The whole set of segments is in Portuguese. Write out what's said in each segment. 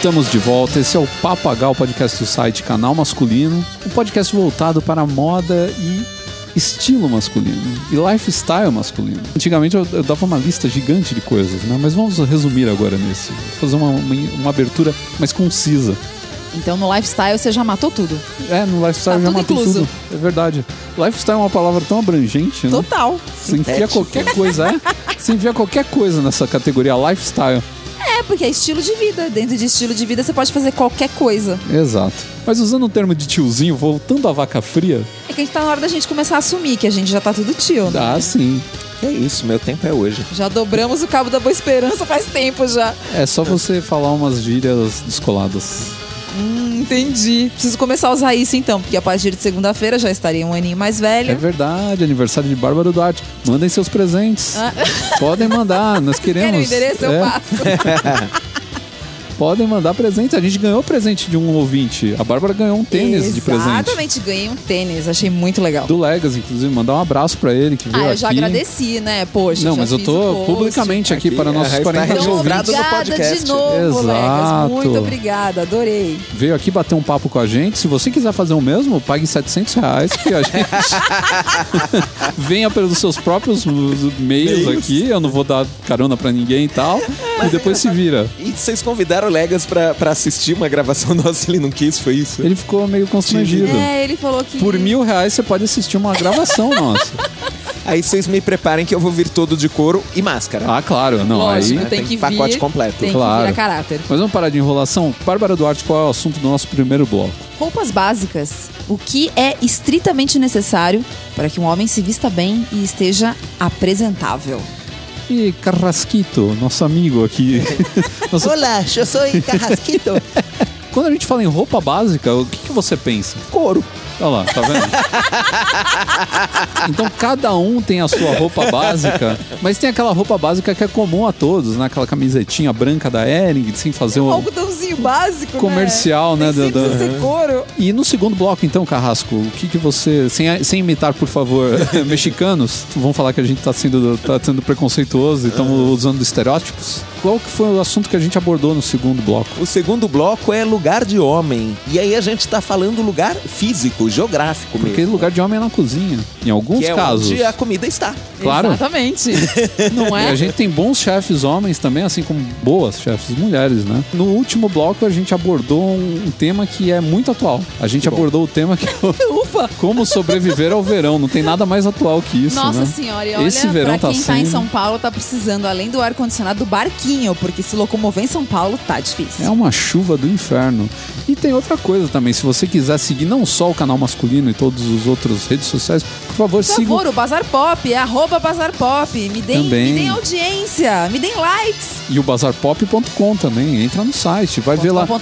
Estamos de volta. Esse é o Papagal, podcast do site Canal Masculino, um podcast voltado para moda e estilo masculino e lifestyle masculino. Antigamente eu, eu dava uma lista gigante de coisas, né? Mas vamos resumir agora nesse, fazer uma, uma, uma abertura mais concisa. Então no lifestyle você já matou tudo. É, no lifestyle Tá já tudo matou incluso. tudo. É verdade. Lifestyle é uma palavra tão abrangente, né? Total. Você enfia qualquer coisa, é? Você enfia qualquer coisa nessa categoria lifestyle. É, porque é estilo de vida. Dentro de estilo de vida você pode fazer qualquer coisa. Exato. Mas usando o termo de tiozinho, voltando à vaca fria, É que a gente tá na hora da gente começar a assumir que a gente já tá tudo tio, né? dá sim. É isso, meu tempo é hoje. Já dobramos o cabo da boa esperança faz tempo já. É só você falar umas gírias descoladas. Hum, entendi. Preciso começar a usar isso então, porque a partir de segunda-feira já estaria um aninho mais É velha. verdade, aniversário de Bárbara Duarte. Mandem seus presentes. Ah. Podem mandar, nós queremos. Querem o endereço? Eu É, passo. podem mandar presente. A gente ganhou presente de um ouvinte. A Bárbara ganhou um tênis de presente. Exatamente, ganhei um tênis. Achei muito legal. Do Legacy, inclusive. Mandar um abraço pra ele que veio Ah, eu já aqui. agradeci, né? Poxa, Não, já mas eu tô publicamente aqui, Aqui, para nossos está 40 mil Então, ouvintes. obrigada podcast. de novo, Legas. Exato. Muito obrigada, adorei. Veio aqui bater um papo com a gente. Se você quiser fazer o mesmo, pague 700 reais, que a gente venha pelos seus próprios meios aqui. Eu não vou dar carona pra ninguém e tal. e depois se vira. E vocês convidaram o Legas pra, pra assistir uma gravação nossa, ele não quis, foi isso? Ele ficou meio constrangido. É, ele falou que. Por mil reais você pode assistir uma gravação nossa. Aí vocês me preparem que eu vou vir todo de couro e máscara. Ah, claro. Não, Lógico, aí... tem tem que pacote vir. completo. Tem Claro. que vir a caráter. Mas vamos parar de enrolação. Bárbara Duarte, qual é o assunto do nosso primeiro bloco? Roupas básicas. O que é estritamente necessário para que um homem se vista bem e esteja apresentável? E Carrasquito, nosso amigo aqui. Nosso- Olá, eu sou Carrasquito. Quando a gente fala em roupa básica, o que, que você pensa? Couro. Olha lá, tá vendo? então cada um tem a sua roupa básica, mas tem aquela roupa básica que é comum a todos, né? Aquela camisetinha branca da Ering, sem fazer um. Básico, Comercial, né, Nem do- do-. E no segundo bloco, então, Carrasco, o que, que você. Sem, sem imitar, por favor, mexicanos, vão falar que a gente tá sendo, tá sendo preconceituoso e estamos usando estereótipos. Qual que foi o assunto que a gente abordou no segundo bloco? O segundo bloco é lugar de homem. E aí a gente tá falando lugar físico, geográfico Porque mesmo. lugar de homem é na cozinha. Em alguns que é casos. onde a comida está. Claro. Exatamente. Não E é? a gente tem bons chefes homens também, assim como boas chefes mulheres, né? No último bloco a gente abordou um, tema que é muito atual. A gente abordou o tema que é Ufa! como sobreviver ao verão. Não tem nada mais atual que isso, Nossa né? senhora, e olha, Esse verão pra tá quem tá em sendo- São Paulo, tá precisando, além do ar-condicionado, do barquinho, porque se locomover em São Paulo tá difícil. É uma chuva do inferno. E tem outra coisa também, se você quiser seguir não só o canal masculino e todos os outros redes sociais, por favor, Por siga. favor, o Bazar Pop, é arroba Bazar Pop. Me deem, Também. me deem audiência, me deem likes. E o bazarpop.com também. Entra no site, vai ver lá. .br,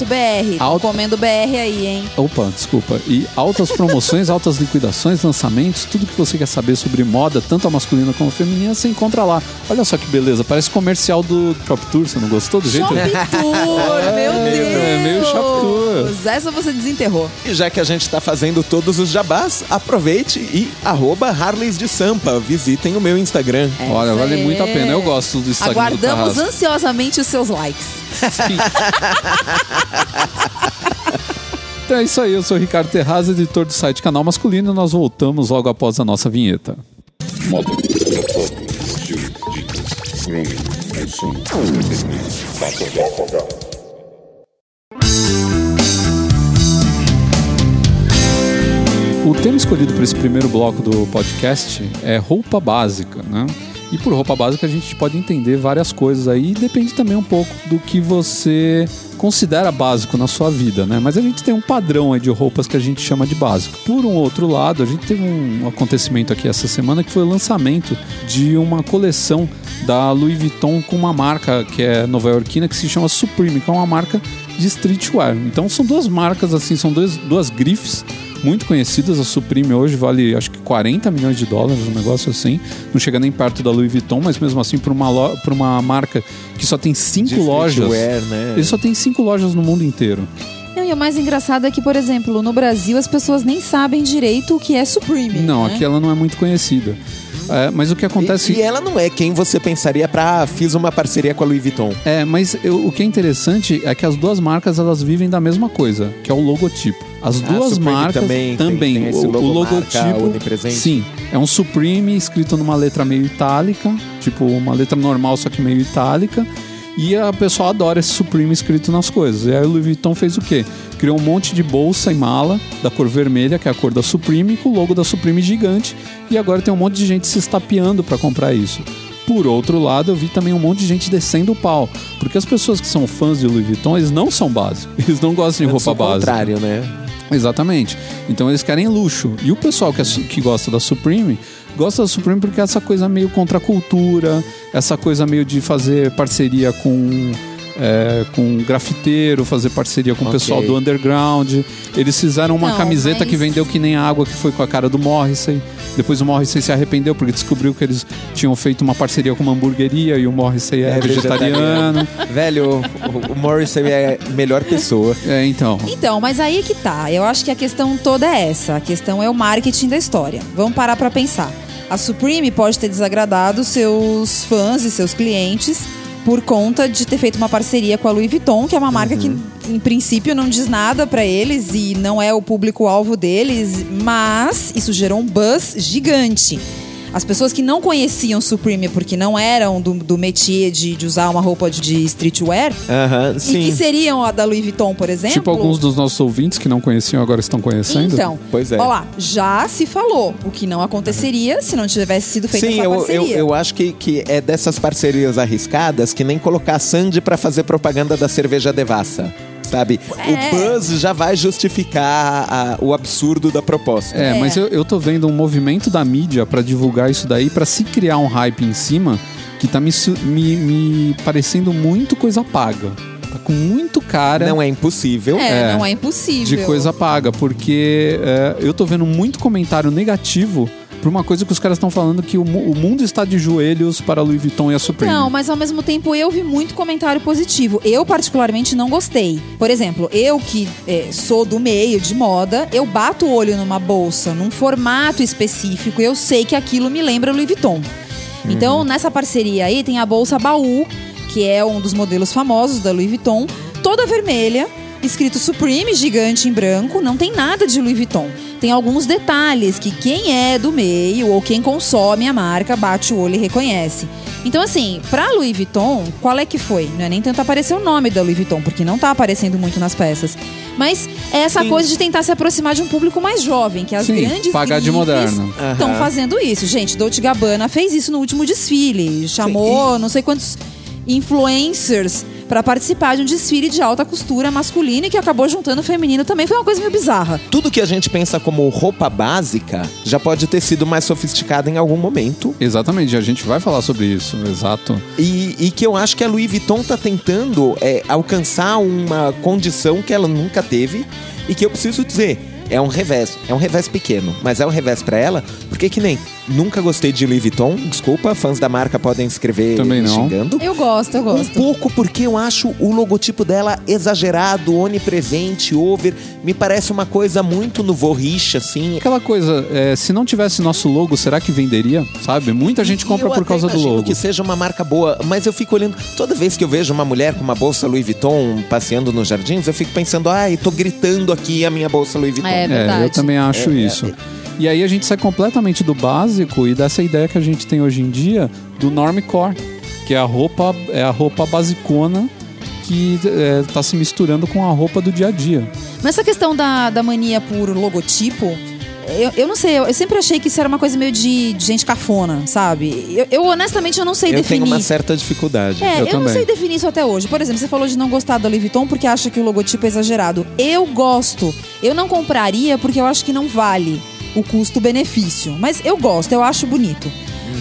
Alto- comendo BR aí, hein? Opa, desculpa. E altas promoções, altas liquidações, lançamentos, tudo que você quer saber sobre moda, tanto a masculina como a feminina, você encontra lá. Olha só que beleza, parece comercial do Shop Tour, você não gostou do jeito? Shop Tour, meu Deus! é meio Shop Tour. Essa você desenterrou. E já que a gente tá fazendo todos os jabás, aproveite e arroba Harleys de Sampa. Visitem o meu Instagram. Olha, vale é- muito a pena. Eu gosto do Instagram do Aguardamos Carrasco. ansiosamente os seus likes. Então é isso aí, eu sou o Ricardo Terraz, editor do site Canal Masculino, e nós voltamos logo após a nossa vinheta. Moda, foto, O tema escolhido para esse primeiro bloco do podcast é roupa básica, né? E por roupa básica a gente pode entender várias coisas aí, e depende também um pouco do que você considera básico na sua vida, né? Mas a gente tem um padrão aí de roupas que a gente chama de básico. Por um outro lado, a gente teve um acontecimento aqui essa semana que foi o lançamento de uma coleção da Louis Vuitton com uma marca que é nova-iorquina que se chama Supreme, que é uma marca de streetwear. Então são duas marcas assim, são dois, duas grifes muito conhecidas. A Supreme hoje vale acho que 40 milhões de dólares, um negócio assim. Não chega nem perto da Louis Vuitton, mas mesmo assim por uma, lo- uma marca que só tem cinco De lojas. streetwear, né? Ele só tem cinco lojas no mundo inteiro. Não, e o mais engraçado é que, por exemplo, no Brasil as pessoas nem sabem direito o que é Supreme. Não, né? aqui ela não é muito conhecida. É, mas o que acontece. E, e ela não é quem você pensaria pra fiz uma parceria com a Louis Vuitton. É, mas eu- o que é interessante é que as duas marcas elas vivem da mesma coisa, que é o logotipo. As Ah, duas Supreme marcas também tem- tem esse o, o logomarca logotipo, onipresente? sim, é um Supreme escrito numa letra meio itálica, tipo uma letra normal só que meio itálica. E a pessoa adora esse Supreme escrito nas coisas. E aí o Louis Vuitton fez o quê? Criou um monte de bolsa e mala da cor vermelha, que é a cor da Supreme, com o logo da Supreme gigante. E agora tem um monte de gente se estapeando para comprar isso. Por outro lado, eu vi também um monte de gente descendo o pau. Porque as pessoas que são fãs de Louis Vuitton, eles não são básicos. Eles não gostam de roupa o básica. contrário, né? Exatamente. Então eles querem luxo. E o pessoal que, é que gosta da Supreme, gosta da Supreme porque é essa coisa meio contra a cultura, essa coisa meio de fazer parceria com. É, com grafiteiro, fazer parceria com o pessoal do underground. Eles fizeram uma Não, camiseta mas- que vendeu que nem água, que foi com a cara do Morrissey. Depois o Morrissey se arrependeu porque descobriu que eles tinham feito uma parceria com uma hamburgueria e o Morrissey é, É vegetariano. Velho, o, o Morrison é a melhor pessoa. É, então. Então, mas aí que tá. Eu acho que a questão toda é essa. A questão é o marketing da história. Vamos parar pra pensar. A Supreme pode ter desagradado seus fãs e seus clientes por conta de ter feito uma parceria com a Louis Vuitton, que é uma marca que em princípio não diz nada pra eles e não é o público-alvo deles, mas isso gerou um buzz gigante. As pessoas que não conheciam Supreme porque não eram do, do métier de, de usar uma roupa de, de streetwear, Aham, e sim. que seriam a da Louis Vuitton, por exemplo. Tipo alguns dos nossos ouvintes que não conheciam agora estão conhecendo. Então, Pois é. ó lá, já se falou o que não aconteceria se não tivesse sido feita Sim, essa eu, parceria. eu, eu acho que, que é dessas parcerias arriscadas que nem colocar a Sandy pra fazer propaganda da cerveja Devassa. Sabe? É. O buzz já vai justificar a- o absurdo da proposta. É, É. mas eu, eu tô vendo um movimento da mídia pra divulgar isso daí, pra se criar um hype em cima, que tá me, me, me parecendo muito coisa paga. Tá com muito cara Não é impossível. É, É. não é impossível. de coisa paga, porque é, eu tô vendo muito comentário negativo por uma coisa que os caras estão falando que o, mu- o mundo está de joelhos para a Louis Vuitton e a Supreme. Não, mas ao mesmo tempo eu vi muito comentário positivo. Eu, particularmente, não gostei. Por exemplo, eu que eh, sou do meio de moda, eu bato o olho numa bolsa, num formato específico, eu sei que aquilo me lembra Louis Vuitton. Então, nessa parceria aí, tem a bolsa baú, que é um dos modelos famosos da Louis Vuitton, toda vermelha, escrito Supreme, gigante em branco, não tem nada de Louis Vuitton. Tem alguns detalhes que quem é do meio ou quem consome a marca bate o olho e reconhece. Então, assim, pra Louis Vuitton, qual é que foi? Não é nem tentar aparecer o nome da Louis Vuitton, porque não tá aparecendo muito nas peças. Mas é essa Sim. coisa de tentar se aproximar de um público mais jovem, que as Sim, grandes pagar de moderno. estão Aham. fazendo isso. Gente, Dolce Gabbana fez isso no último desfile. Chamou não sei quantos influencers pra participar de um desfile de alta costura masculina e que acabou juntando o feminino também. Foi uma coisa meio bizarra. Tudo que a gente pensa como roupa básica já pode ter sido mais sofisticado em algum momento. Exatamente, a gente vai falar sobre isso, exato. E, e que eu acho que a Louis Vuitton tá tentando é, alcançar uma condição que ela nunca teve e que eu preciso dizer. É um revés, é um revés pequeno, mas é um revés pra ela, porque que nem nunca gostei de Louis Vuitton, desculpa, fãs da marca podem escrever Também não. xingando. Eu gosto, eu Um gosto. pouco porque eu acho o logotipo dela exagerado, onipresente, over. Me parece uma coisa muito no vorriche, assim. Aquela coisa, é, se não tivesse nosso logo, será que venderia? Sabe? Muita gente compra Eu por causa do logo. que seja uma marca boa, mas eu fico olhando. Toda vez que eu vejo uma mulher com uma bolsa Louis Vuitton passeando nos jardins, eu fico pensando, ai, tô gritando aqui a minha bolsa Louis Vuitton. É É, verdade. eu também acho É, é, isso. E aí a gente sai completamente do básico e dessa ideia que a gente tem hoje em dia do normcore, que é a roupa, é a roupa basicona que é, tá se misturando com a roupa do dia a dia. Mas essa questão da, da mania por logotipo, eu, eu não sei, eu, eu sempre achei que isso era uma coisa meio de, de gente cafona, sabe? Eu, eu, honestamente eu não sei Eu definir. tenho uma certa dificuldade. É, Eu eu, não também. sei definir isso até hoje. Por exemplo, você falou de não gostar da Louis Vuitton porque acha que o logotipo é exagerado. Eu gosto. Eu não compraria porque eu acho que não vale o custo-benefício. Mas eu gosto, eu acho bonito.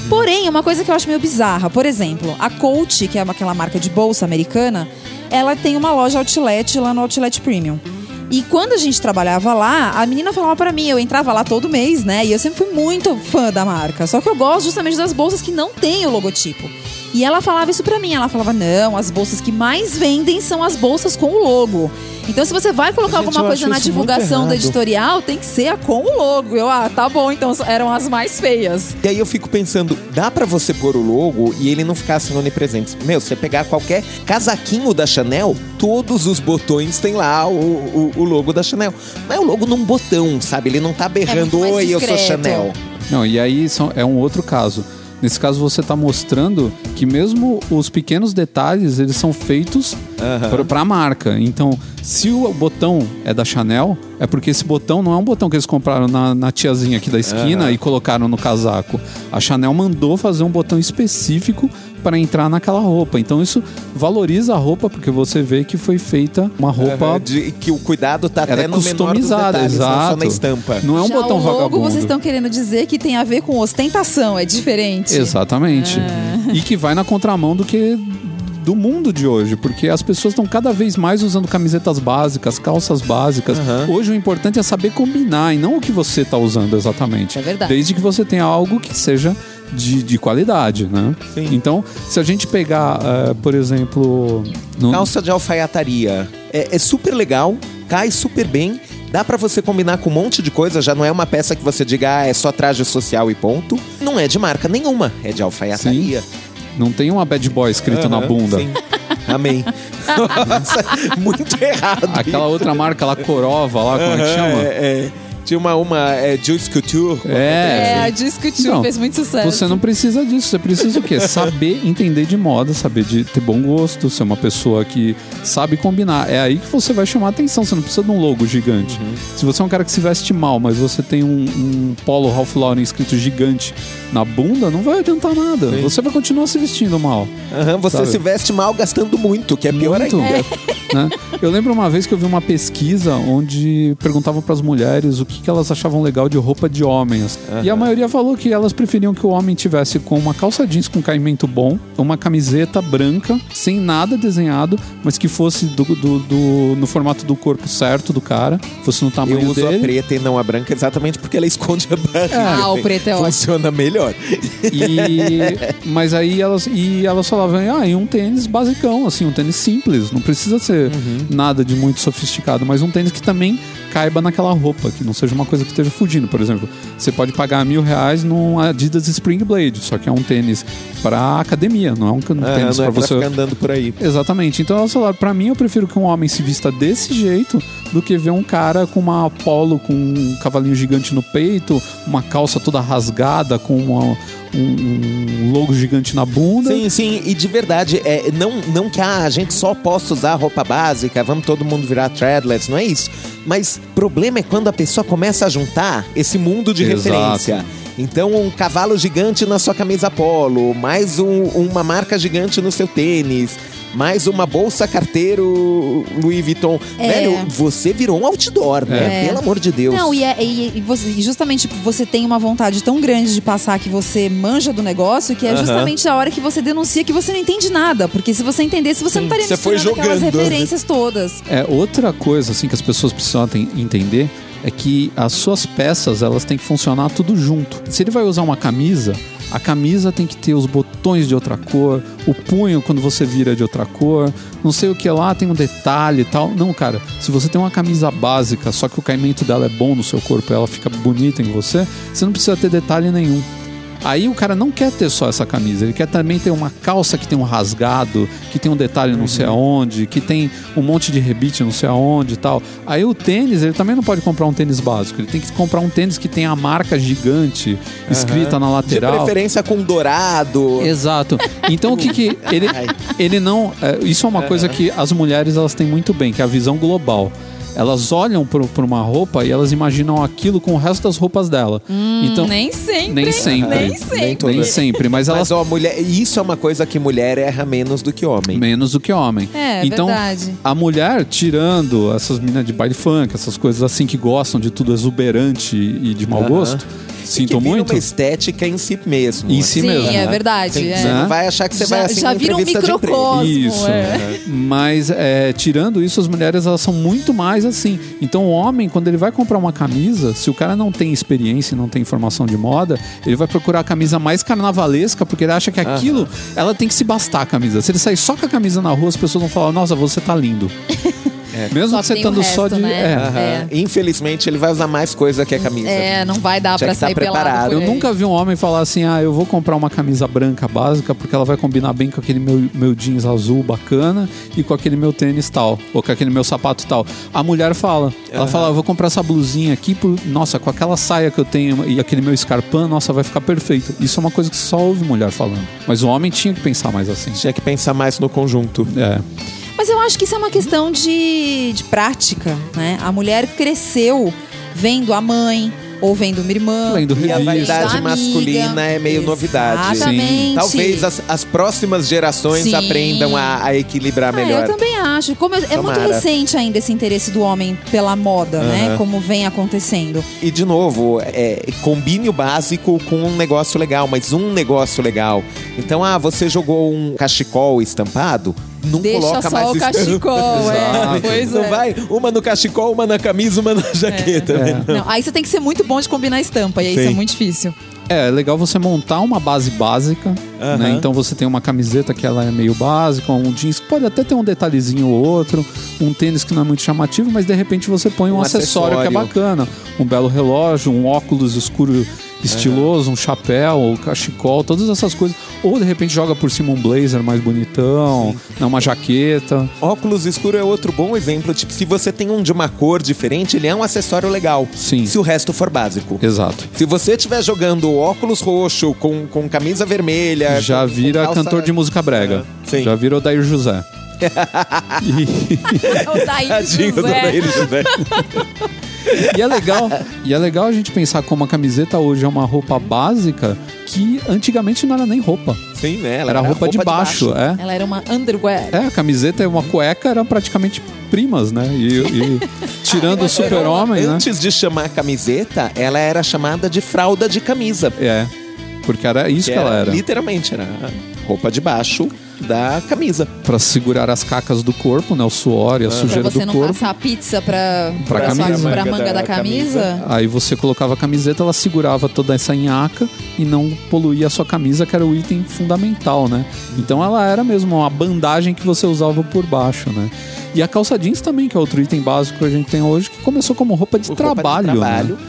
Porém, uma coisa que eu acho meio bizarra, por exemplo, a Coach, que é aquela marca de bolsa americana, ela tem uma loja outlet lá no Outlet Premium. E quando a gente trabalhava lá, a menina falava pra mim, eu entrava lá todo mês, né? E eu sempre fui muito fã da marca. Só que eu gosto justamente das bolsas que não tem o logotipo. E ela falava isso pra mim. Ela falava: não, as bolsas que mais vendem são as bolsas com o logo. Então, se você vai colocar Gente, alguma coisa na divulgação do editorial, tem que ser a com o logo. Eu, ah, tá bom, então eram as mais feias. E aí eu fico pensando, dá pra você pôr o logo e ele não ficar assim onipresente. Meu, você pegar qualquer casaquinho da Chanel, todos os botões tem lá o, o, o logo da Chanel. Mas é o logo num botão, sabe? Ele não tá berrando, muito mais oi, eu sou discreto." Chanel. Não, e aí são- é um outro caso. Nesse caso, você está mostrando que mesmo os pequenos detalhes, eles são feitos Aham. para a marca. Então, se o botão é da Chanel, é porque esse botão não é um botão que eles compraram na, na tiazinha aqui da esquina Aham. e colocaram no casaco. A Chanel mandou fazer um botão específico para entrar naquela roupa. Então, isso valoriza a roupa, porque você vê que foi feita uma roupa... Aham, de- que o cuidado tá até é no menor dos customizada, não só exato. na estampa. Não é um Já botão o logo, vagabundo. vocês estão querendo dizer que tem a ver com ostentação, é diferente. Exatamente. E que vai na contramão do que do mundo de hoje, porque as pessoas estão cada vez mais usando camisetas básicas, calças básicas. Aham. Hoje o importante é saber combinar e não o que você está usando exatamente. É verdade. Desde que você tenha algo que seja de, de qualidade, né? Sim. Então, se a gente pegar, eh, por exemplo, no- Calça de alfaiataria. É, é super legal, cai super bem. Dá pra você combinar com um monte de coisa, já não é uma peça que você diga, ah, é só traje social e ponto. Não é de marca nenhuma, é de alfaiataria. Não tem uma bad boy escrito na bunda. sim. Amém. Nossa, muito errado. Aquela outra marca lá, Corova, lá, como é que chama? é, é. Tinha uma, uma é, Juice Couture. É. É, a discutiu, Não, fez muito sucesso. Você não precisa disso, você precisa o quê? Saber entender de moda, saber de ter bom gosto, ser uma pessoa que sabe combinar. É aí que você vai chamar atenção, você não precisa de um logo gigante. Uhum. Se você é um cara que se veste mal, mas você tem um, um polo Ralph Lauren escrito gigante na bunda, não vai adiantar nada. Sim. Você vai continuar se vestindo mal. Aham, você Sabe? se veste mal gastando muito, que é pior Muito. ainda. né? Eu lembro uma vez que eu vi uma pesquisa onde perguntavam para as mulheres o que, que elas achavam legal de roupa de homens. E a maioria falou que elas preferiam que o homem tivesse com uma calça jeans com caimento bom, uma camiseta branca, sem nada desenhado, mas que fosse do, do- do- no formato do corpo certo do cara, fosse no tamanho Eu uso a dele. preta e não a branca exatamente porque ela esconde a barriga. Ah, o preto é ótimo. Funciona melhor. E, mas aí elas, e elas falavam, ah, e um tênis basicão, assim, um tênis simples, não precisa ser nada de muito sofisticado, mas um tênis que também caiba naquela roupa, que não seja uma coisa que esteja fugindo. Por exemplo, você pode pagar mil reais num Adidas Spring Blade, só que é um tênis para academia, não é um Ah, tênis para é pra você. ficar andando por aí. Exatamente. Então elas falaram, pra mim eu prefiro que um homem se vista desse jeito do que ver um cara com uma polo com um cavalinho gigante no peito, uma calça toda rasgada com uma- um, um logo gigante na bunda. Sim, sim, e de verdade, é, não, não que ah, a gente só possa usar roupa básica, vamos todo mundo virar threadless, não é isso. Mas o problema é quando a pessoa começa a juntar esse mundo de Exato. referência. Então, um cavalo gigante na sua camisa polo, mais um- uma marca gigante no seu tênis, mais uma bolsa carteiro Louis Vuitton. É. Velho, você virou um outdoor, né? É. Pelo amor de Deus. Não, e, é- e- e você- e justamente você tem uma vontade tão grande de passar que você manja do negócio, que é justamente a hora que você denuncia que você não entende nada. Porque se você entendesse, você não estaria você foi misturando aquelas jogando. referências todas. É, outra coisa assim que as pessoas precisam ten- entender é que as suas peças elas têm que funcionar tudo junto. Se ele vai usar uma camisa, a camisa tem que ter os botões de outra cor, o punho quando você vira é de outra cor, não sei o que lá tem um detalhe e tal. Não, cara, se você tem uma camisa básica, só que o caimento dela é bom no seu corpo, ela fica bonita em você, você não precisa ter detalhe nenhum. Aí o cara não quer ter só essa camisa, ele quer também ter uma calça que tem um rasgado, que tem um detalhe não sei aonde, que tem um monte de rebite não sei aonde e tal. Aí o tênis, ele também não pode comprar um tênis básico, ele tem que comprar um tênis que tem a marca gigante escrita na de lateral. preferência com dourado. Exato. Então o que que ele ele não, é, isso é uma coisa que as mulheres elas têm muito bem, que é a visão global. Elas olham para uma roupa e elas imaginam aquilo com o resto das roupas dela. então nem sempre. nem sempre. Nem Nem sempre. todas. nem sempre, mas elas Mas ó, mulher, isso é uma coisa que mulher erra menos do que homem. menos do que homem. É, então, verdade. a mulher, tirando essas meninas de baile funk, essas coisas assim que gostam de tudo exuberante e de mau gosto, Sinto que vira muito. uma estética em si mesmo. Em si Sim, mesmo. é né? verdade. Sim, é. Você Né? não vai achar que você Já- vai assim já vira um entrevista de emprego. microcosmo. Isso. é. Mas é, tirando isso, as mulheres elas são muito mais assim. Então o homem, quando ele vai comprar uma camisa, se o cara não tem experiência e não tem informação de moda, ele vai procurar a camisa mais carnavalesca, porque ele acha que aquilo, ela tem que se bastar a camisa. Se ele sair só com a camisa na rua, as pessoas vão falar, nossa, você tá lindo. Mesmo Só que você estando só resto, de. né? é. É. Infelizmente, ele vai usar mais coisa que a camisa. É, não vai dar Tinha pra tá sair pelado. preparado. Eu nunca vi um homem falar assim: ah, eu vou comprar uma camisa branca básica porque ela vai combinar bem com aquele meu, meu jeans azul bacana e com aquele meu tênis tal, ou com aquele meu sapato tal. A mulher fala: ela fala, eu vou comprar essa blusinha aqui, por, nossa, com aquela saia que eu tenho e aquele meu escarpão, nossa, vai ficar perfeito. Isso é uma coisa que só ouve mulher falando. Mas o homem tinha que pensar mais assim. Tinha que pensar mais no conjunto. É. Mas eu acho que isso é uma questão de, de prática, né? A mulher cresceu vendo a mãe ou vendo uma irmã. Lendo E a vaidade amiga. masculina é meio novidade. Exatamente. Talvez as, as próximas gerações Sim. aprendam a, a equilibrar Ah, melhor. eu também acho. Como é- é muito recente ainda esse interesse do homem pela moda, né? Como vem acontecendo. E de novo, é, combine o básico com um negócio legal, mas um negócio legal. Então, ah, você jogou um cachecol estampado? Não Deixa coloca só mais o cachecol, é. Pois Não é. vai uma no cachecol, uma na camisa, uma na jaqueta. É. né? Não, aí você tem que ser muito bom de combinar estampa, e aí isso é muito difícil. É, é legal você montar uma base básica, Aham. né? Então você tem uma camiseta que ela é meio básica, um jeans que pode até ter um detalhezinho ou outro, um tênis que não é muito chamativo, mas de repente você põe um, Um acessório, que é acessório. bacana. Um belo relógio, um óculos escuro estiloso, um chapéu, um cachecol, todas essas coisas. Ou de repente joga por cima um blazer mais bonitão, né, uma jaqueta. Óculos escuro é outro bom exemplo. Tipo, se você tem um de uma cor diferente, ele é um acessório legal. Sim. Se o resto for básico. Exato. Se você estiver jogando óculos roxo com, com camisa vermelha. Já com- com vira calça- cantor de música brega. É, sim. Já vira o Dair José. E- O Daí Tadinho do José. José. E é legal, e é legal a gente pensar como a camiseta hoje é uma roupa básica que antigamente não era nem roupa. Sim, né? Ela Era roupa, de baixo, é. Ela era uma underwear. É, a camiseta e uma cueca eram praticamente primas, né? E, e tirando o super-homem, né? Antes de chamar camiseta, ela era chamada de fralda de camisa. É, porque era isso que, ela era. Literalmente, era roupa de baixo da camisa. Pra segurar as cacas do corpo, né? O suor e a Pra sujeira você do não corpo. passar a pizza pra, Pra sua- camisa. pra manga da, Da camisa. Aí você colocava a camiseta, ela segurava toda essa nhaca e não poluía a sua camisa, que era o item fundamental, né? Então ela era mesmo uma bandagem que você usava por baixo, né? E a calça jeans também, que é outro item básico que a gente tem hoje, que começou como roupa de Roupa de trabalho, trabalho. né?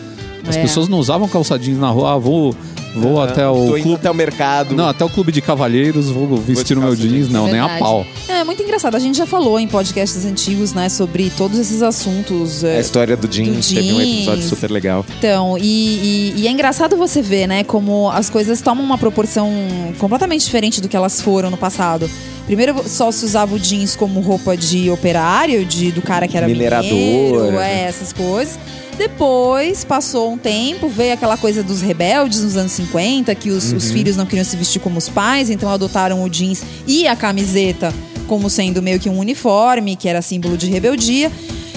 As É. pessoas não usavam calça jeans na rua, ah, vou, vou até o Tô indo clube. até o mercado. Não, até o clube de cavalheiros, vou vestir o meu jeans. Não, nem a pau. É muito engraçado. A gente já falou em podcasts antigos, né, sobre todos esses assuntos. A é, história do jeans, Do teve um episódio super legal. Então, e, e- e é engraçado você ver, né, como as coisas tomam uma proporção completamente diferente do que elas foram no passado. Primeiro só se usava o jeans como roupa de operário, de, do cara que era Minerador, mineiro, é, essas coisas. Depois, passou um tempo, veio aquela coisa dos rebeldes nos anos 50, que os, Uhum. os filhos não queriam se vestir como os pais, então adotaram o jeans e a camiseta como sendo meio que um uniforme, que era símbolo de rebeldia.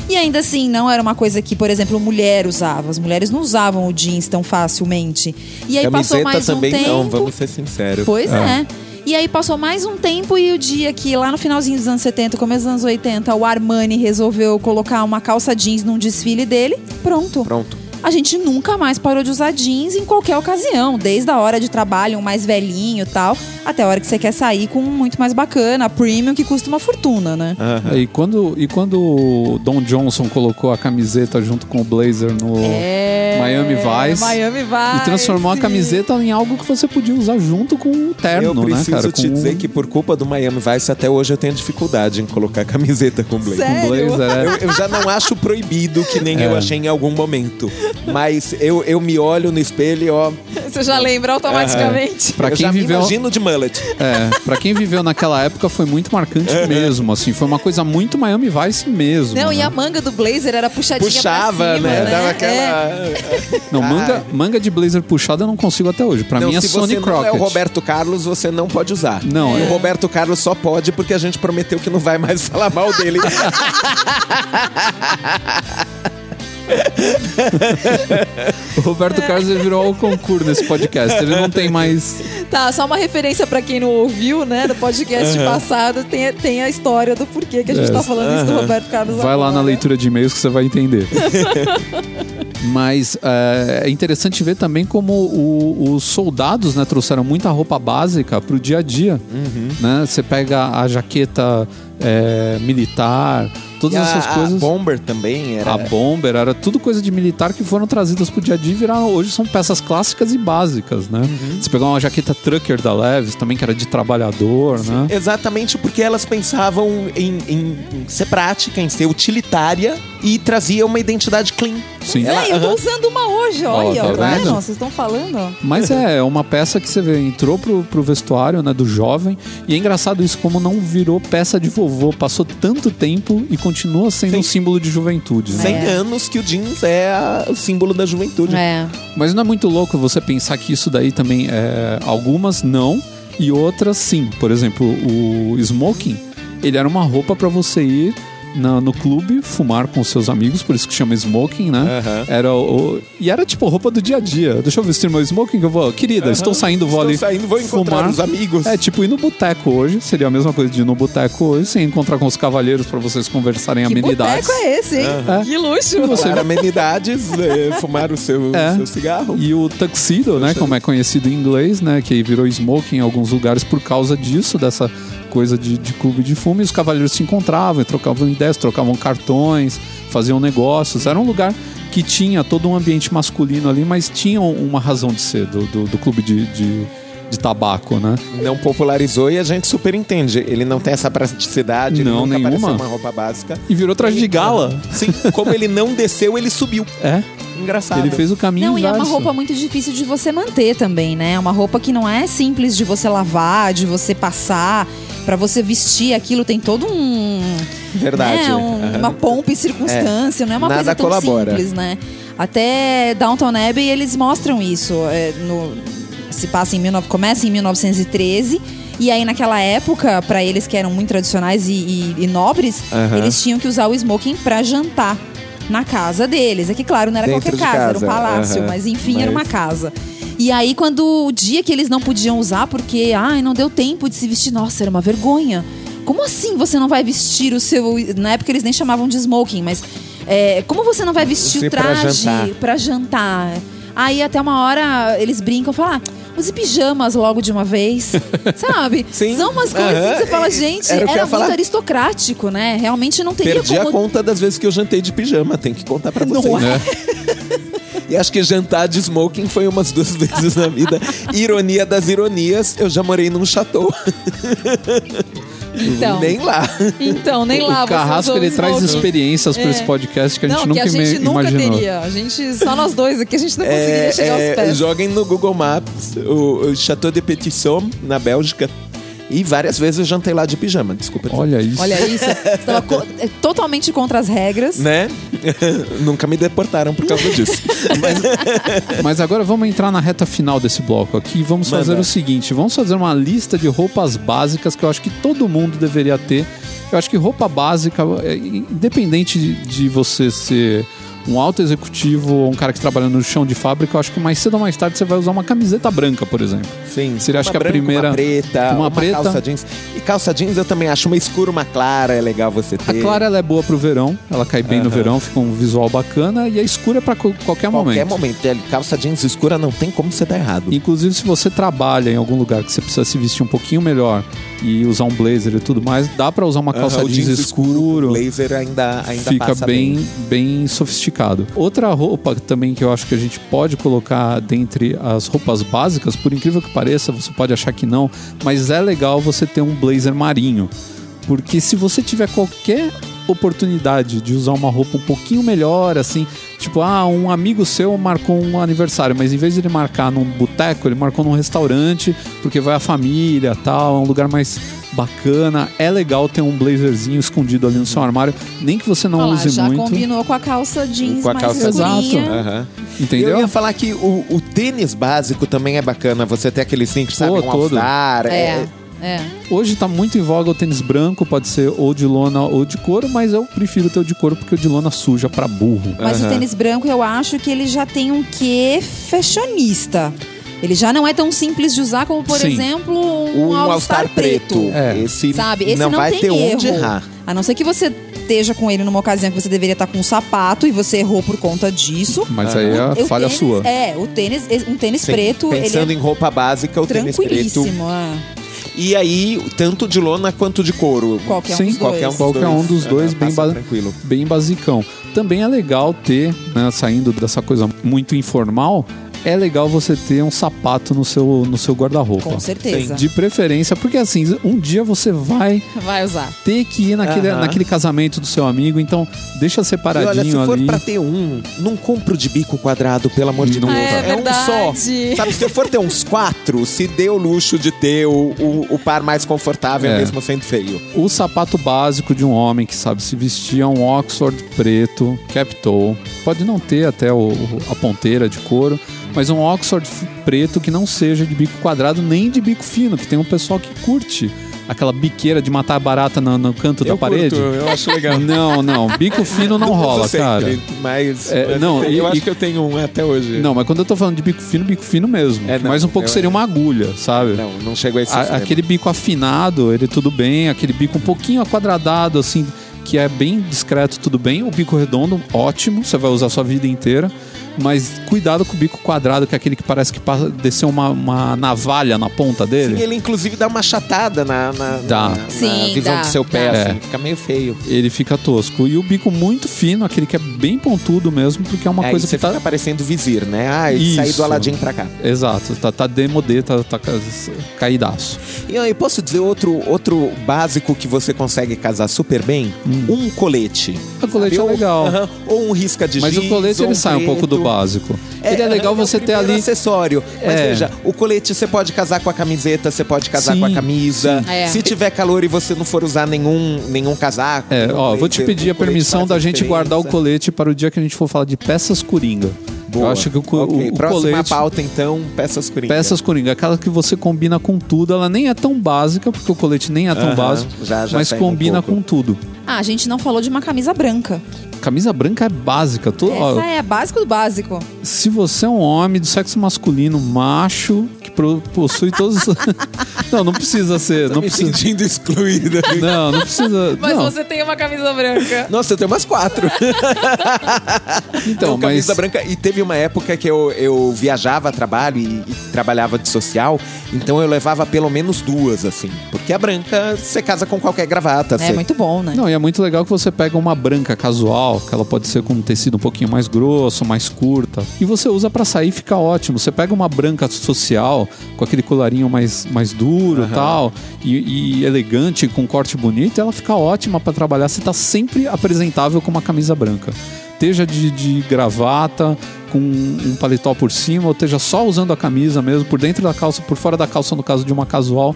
E ainda assim, não era uma coisa que, por exemplo, mulher usava. As mulheres não usavam o jeans tão facilmente. E aí passou Camiseta mais também um tempo. não, vamos ser sinceros. Pois é. E aí passou mais um tempo e o dia que lá no finalzinho dos anos 70, começo dos anos 80, o Armani resolveu colocar uma calça jeans num desfile dele, pronto. Pronto. A gente nunca mais parou de usar jeans em qualquer ocasião, desde a hora de trabalho, um mais velhinho e tal, até a hora que você quer sair com um muito mais bacana, premium, que custa uma fortuna, né? E quando, e quando o Don Johnson colocou a camiseta junto com o blazer no É, Miami Vice Miami Vice. e transformou a camiseta em algo que você podia usar junto com o terno, Eu preciso né, cara? te Com dizer que por culpa do Miami Vice, até hoje eu tenho dificuldade em colocar camiseta com blazer. Sério? o blazer é- Eu, eu já não acho proibido, que nem É. eu achei em algum momento. Mas eu, eu me olho no espelho e, ó. Você já lembra automaticamente. Pra eu quem já viveu- me imagino de mullet. É, pra quem viveu naquela época foi muito marcante mesmo, assim, foi uma coisa muito Miami Vice mesmo. Não, né? e a manga do blazer era puxadinha Puxava, pra cima, né? né? Dava É. aquela. Não, manga, manga de blazer puxada eu não consigo até hoje. Pra Não, mim é se Sony você não Crockett. é o Roberto Carlos, você não pode usar. Não, E é. O Roberto Carlos só pode porque a gente prometeu que não vai mais falar mal dele. O Roberto Carlos virou o concurso nesse podcast. Ele não tem mais. Tá, só uma referência pra quem não ouviu, né, do podcast passado, tem, tem a história do porquê que a gente É. tá falando isso do Roberto Carlos Vai lá agora. na leitura de e-mails que você vai entender. Mas é, é interessante ver também como o- os soldados né, trouxeram muita roupa básica pro dia a dia. Uhum. Né? Você pega a jaqueta é, militar, todas E a, essas a coisas. Bomber também era. A bomber, era tudo coisa de militar que foram trazidas pro dia a dia e viraram, hoje são peças clássicas e básicas, né? Uhum. Você pegar uma jaqueta trucker da Levis, também que era de trabalhador, né? Exatamente porque elas pensavam em, em- em ser prática, em ser utilitária e trazia uma identidade clean. Sim. Ela- Véi, eu tô aham. usando uma hoje, Ó, olha, tá tá vendo? vendo? Vocês estão falando? Mas é, é uma peça que você vê, entrou pro, pro vestuário né, do jovem. E é engraçado isso, como não virou peça de vovô. Passou tanto tempo e continua sendo Sim. um símbolo de juventude. né? 100 É. anos que o jeans é o símbolo da juventude. É. Mas não é muito louco você pensar que isso daí também é. Algumas não e outras sim. Por exemplo, o smoking, ele era uma roupa para você ir na- no clube fumar com seus amigos, por isso que chama smoking, né? Aham. Era o, e era tipo roupa do dia a dia. Deixa eu vestir meu smoking que eu vou. Querida, estou saindo, vou Estou ali. saindo, vou encontrar fumar. os amigos. É, tipo ir no boteco hoje, seria a mesma coisa de ir no boteco hoje, sem encontrar com os cavalheiros para vocês conversarem Que amenidades. boteco é esse, hein? É. Que luxo. Você amenidades, é, fumar o seu, É. seu cigarro. E o tuxedo, né, como é conhecido em inglês, né, que virou smoking em alguns lugares por causa disso, dessa coisa de, de clube de fumo, e os cavaleiros se encontravam, trocavam ideias, trocavam cartões, faziam negócios. Era um lugar que tinha todo um ambiente masculino ali, mas tinha uma razão de ser do, do, do clube de, de, de tabaco, né? Não popularizou e a gente super entende. Ele não tem essa praticidade, Não, ele nenhuma. apareceu uma roupa básica. E virou traje de gala. Sim, como ele não desceu, ele subiu. É, Engraçado. ele fez o caminho Não, e é uma inverso. roupa muito difícil de você manter também, né? É uma roupa que não é simples de você lavar, de você passar. Pra você vestir aquilo tem todo um. Verdade. né, um-. Uma pompa e circunstância, não é uma Nada coisa tão colabora. simples, né? Até Downton Abbey eles mostram isso. é, no- se passa em 19, começa em 1913. E aí, naquela época, pra eles que eram muito tradicionais e, e- e nobres, Aham. eles tinham que usar o smoking pra jantar na casa deles. É que, claro, não era Dentro qualquer de casa, era um casa, palácio, aham. mas enfim, era Mas- uma casa. E aí, quando o dia que eles não podiam usar, porque, ai, não deu tempo de se vestir, nossa, era uma vergonha. Como assim você não vai vestir o seu. Na época eles nem chamavam de smoking, mas. é, como você não vai vestir Sim, o traje jantar. pra jantar? Aí até uma hora eles brincam, falam, ah, use pijamas logo de uma vez. Sabe? Sim. São umas coisas Aham, que você fala, e- gente, era era ia falar. muito aristocrático, né? Realmente não teria Perdi a como. conta das vezes que eu jantei de pijama, tem que contar pra Não vocês. É. E acho que jantar de smoking foi umas duas vezes na vida. Ironia das ironias, eu já morei num chateau. Então, Nem lá. então nem lá o Carrasco ele traz smoking. experiências para É. esse podcast que a gente não, nunca, que a gente nunca imaginou. teria. A gente, só nós dois aqui, a gente não conseguiria É, chegar aos é, pés. joguem no Google Maps o, o Chateau de Petit Somme, na Bélgica. E várias vezes eu jantei lá de pijama, desculpa. Olha isso. Olha isso, você tava co- é, totalmente contra as regras. Né? Nunca me deportaram por causa disso. Mas Mas agora vamos entrar na reta final desse bloco aqui e vamos Manda. fazer o seguinte: vamos fazer uma lista de roupas básicas que eu acho que todo mundo deveria ter. Eu acho que roupa básica, é, independente de, de você ser um alto executivo ou um cara que trabalha no chão de fábrica, eu acho que mais cedo ou mais tarde você vai usar uma camiseta branca, por exemplo. sim, Seria, acho que a branca, primeira- Uma preta, uma uma, preta. calça jeans. E calça jeans eu também acho uma escura, uma clara, é legal você ter. A clara ela é boa pro verão, ela cai bem no Aham. verão, fica um visual bacana e a escura é pra qualquer, Qualquer momento. momento. É, Calça jeans escura não tem como você dar errado. Inclusive, se você trabalha em algum lugar que você precisa se vestir um pouquinho melhor e usar um blazer e tudo mais, dá pra usar uma calça Aham, o jeans, escuro. blazer ainda, ainda Fica passa bem, bem sofisticado. Outra roupa também que eu acho que a gente pode colocar dentre as roupas básicas, por incrível que pareça, você pode achar que não, mas é legal você ter um blazer marinho. Porque se você tiver qualquer oportunidade de usar uma roupa um pouquinho melhor, assim, tipo, ah, um amigo seu marcou um aniversário, mas em vez de ele marcar num boteco, ele marcou num restaurante, porque vai a família, tal, é um lugar mais bacana. É legal ter um blazerzinho escondido ali no seu armário, nem que você não Olha use já muito. combinou com a calça jeans Com a mais calça escurinha. Exato. Aham. Entendeu? Eu ia falar que o, o tênis básico também é bacana. Você ter aquele sneaker, sabe? Pô, um todo. all-star. É. É. Hoje tá muito em voga o tênis branco, pode ser ou de lona ou de couro, mas eu prefiro ter o de couro porque o de lona suja pra burro. Mas o Aham. tênis branco eu acho que ele já tem um quê fashionista. Ele já não é tão simples de usar como, por Sim. exemplo, um, Um All-Star All-Star preto. É. Esse, Sabe? Esse não, não, vai tem ter erro. onde errar. A não ser que você esteja com ele numa ocasião que você deveria estar com um sapato e você errou por conta disso. Mas aí é O falha tênis- sua. É, o tênis, um tênis Sim, preto, Pensando ele em roupa básica, é o tênis preto. tranquilíssimo. é. E aí, tanto de lona quanto de couro. Qualquer um Sim, dos dois. Qualquer um dos Qualquer dois. um dos dois, Ah, bem, passa ba- tranquilo. bem basicão. Também é legal ter, né, saindo dessa coisa muito informal, é legal você ter um sapato no seu, no seu guarda-roupa. Com certeza. De preferência, porque assim, um dia você vai Vai usar. ter que ir naquele, Aham. naquele casamento do seu amigo, então deixa E separadinho olha, se for ali. pra ter um, não compro de bico quadrado, pelo amor de Não Deus. é um verdade. só. Sabe, se for ter uns quatro, se dê o luxo de ter o, o, o par mais confortável, É. mesmo sendo feio. O sapato básico de um homem que sabe se vestir é um Oxford preto, cap toe. Pode não ter até o- a ponteira de couro, mas um Oxford preto que não seja de bico quadrado nem de bico fino, que tem um pessoal que curte aquela biqueira de matar barata no, no canto da parede. eu acho legal. Não, não, bico fino não, rola, uso cara. sempre, Mas, É, mas não, eu, eu acho e- que eu tenho um até hoje. Não, mas quando eu tô falando de bico fino, bico fino mesmo. É, não, mas um pouco eu- seria uma agulha, sabe? Não, não chegou a esse A- aquele bico afinado, ele tudo bem. Aquele bico um pouquinho aquadradado, assim, que é bem discreto, tudo bem. O bico redondo, ótimo, você vai usar a sua vida inteira. Mas cuidado com o bico quadrado, que é aquele que parece que passa, desceu uma, uma navalha na ponta dele. Sim, ele inclusive dá uma chatada na, na, Dá. na- na Sim, visão dá, do seu pé, dá. assim, É. fica meio feio. Ele fica tosco. E o bico muito fino, aquele que é bem pontudo mesmo, porque é uma Aí coisa você que tá. fica parecendo vizir, né? Ah, ele saiu do Aladim pra cá. Exato, tá, tá demodê, tá, tá ca- caídaço. E aí, posso dizer outro, outro básico que você consegue casar super bem? Um colete. O colete Sabe? é legal. Ou, ou um risca de Mas giz, o colete ele sai um pouco do básico. ele é legal o você ter ali. acessório. Mas É. veja, o colete você pode casar com a camiseta, você pode casar Sim, com a camisa. É. Se tiver calor e você não for usar nenhum, nenhum casaco. É, nenhum ó, vou te pedir a colete permissão da a gente guardar o colete para o dia que a gente for falar de peças coringa. Boa. Eu acho que o, co- Ok, o- o Próxima colete. pauta, então, peças coringa. Peças coringa, aquela que você combina com tudo, ela nem é tão básica, porque o colete nem é tão Aham, básico, já- já mas um combina pouco. com tudo. Ah, a gente não falou de uma camisa branca. Camisa branca é básica. to- ó, Essa é básico do básico. Se você é um homem do sexo masculino, macho, que pro- possui todos. os- não, não precisa ser. Tô Não me precisa. sentindo excluída. Não, não precisa. não. tem uma camisa branca. Nossa, eu tenho umas quatro. Então, Não, mas. camisa branca. E teve uma época que eu, eu viajava a trabalho e, e trabalhava de social, então eu levava pelo menos duas, assim. Porque a branca, você casa com qualquer gravata. É você- muito bom, né? Não, e é muito legal que você pega uma branca casual, que ela pode ser com um tecido um pouquinho mais grosso, mais curta, e você usa pra sair fica ótimo. Você pega uma branca social, com aquele colarinho mais, mais duro e tal, e, e elegante, com um corte bonito, ela fica ótima pra trabalhar. Você tá sempre apresentável com uma camisa branca. Esteja de, de gravata, com um paletó por cima, ou esteja só usando a camisa mesmo, por dentro da calça, por fora da calça, no caso de uma casual.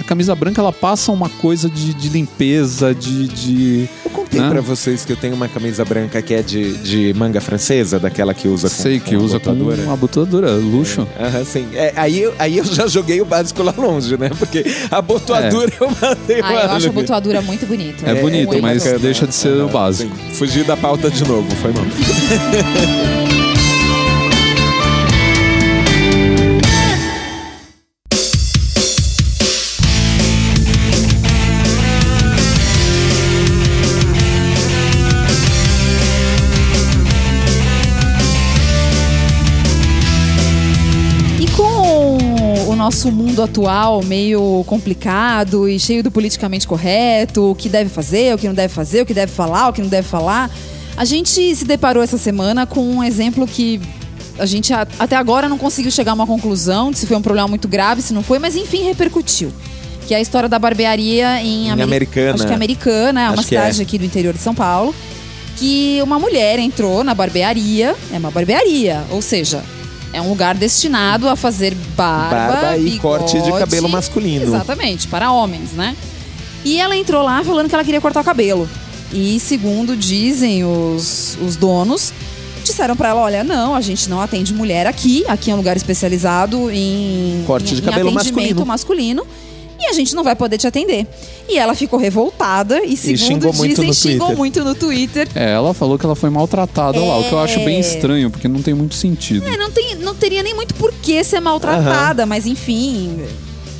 A camisa branca, ela passa uma coisa de, de limpeza, de- de Eu contei Né? pra vocês que eu tenho uma camisa branca que é de, de manga francesa, daquela que usa com Sei que com usa com botadura. uma botadura, luxo. Aham, sim. É, aí, eu- aí eu já joguei o básico lá longe, né? Porque a botoadura eu mandei Ah, eu acho a botoadura muito bonito. É, bonito, muito mas bacana. deixa de ser o básico. sim. Fugi da pauta de novo, foi mal. nosso mundo atual meio complicado e cheio do politicamente correto, o que deve fazer, o que não deve fazer, o que deve falar, o que não deve falar, a gente se deparou essa semana com um exemplo que a gente até agora não conseguiu chegar a uma conclusão de se foi um problema muito grave, se não foi, mas enfim repercutiu. Que é a história da barbearia em, Em Ameri- Americana. Acho que é Americana, é uma Acho que cidade é. aqui do interior de São Paulo. Que uma mulher entrou na barbearia, é uma barbearia, ou seja, é um lugar destinado a fazer barba, Barba e bigode, corte de cabelo masculino. Exatamente, para homens, né? E ela entrou lá falando que ela queria cortar o cabelo. E segundo dizem os, os donos, disseram pra ela, olha, não, a gente não atende mulher aqui. Aqui é um lugar especializado em Corte em- de cabelo atendimento masculino. masculino. E a gente não vai poder te atender. E ela ficou revoltada e, segundo xingou muito dizem, no xingou Twitter. muito no Twitter. É, ela falou que ela foi maltratada lá, o que eu acho bem É. estranho, porque não tem muito sentido. É, não, tem, não teria nem muito porquê ser maltratada, mas enfim.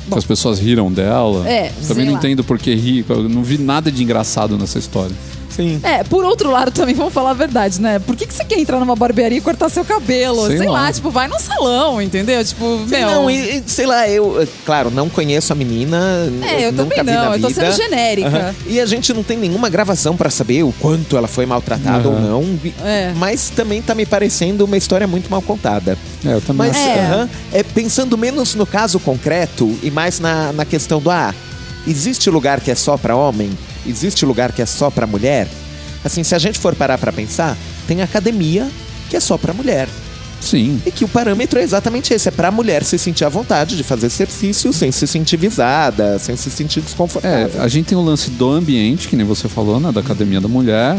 Que As pessoas riram dela. É, Também não lá. entendo por que rir. Eu não vi nada de engraçado nessa história. Sim. É, por outro lado também, vamos falar a verdade, né? Por que, que você quer entrar numa barbearia e cortar seu cabelo? Sei Sei, lá. lá. tipo, vai num salão, entendeu? Tipo, Sim, meu... não, e, e, sei lá, eu, eh, claro, não conheço a menina. É, eu nunca também vi não, na eu tô vida. sendo genérica. Aham. E a gente não tem nenhuma gravação pra saber o quanto ela foi maltratada ou Aham. não. É. Mas também tá me parecendo uma história muito mal contada. É, eu também Mas. É. aham, é, pensando menos no caso concreto e mais na, na questão do ah, existe lugar que é só pra homem? Existe lugar que é só pra mulher? Assim, se a gente for parar pra pensar, tem academia que é só pra mulher. Sim. E que o parâmetro é exatamente esse: é pra mulher se sentir à vontade de fazer exercício sem se sentir visada, sem se sentir É, desconfortável. a gente tem o lance do ambiente, que nem você falou, né? Da Academia da Mulher.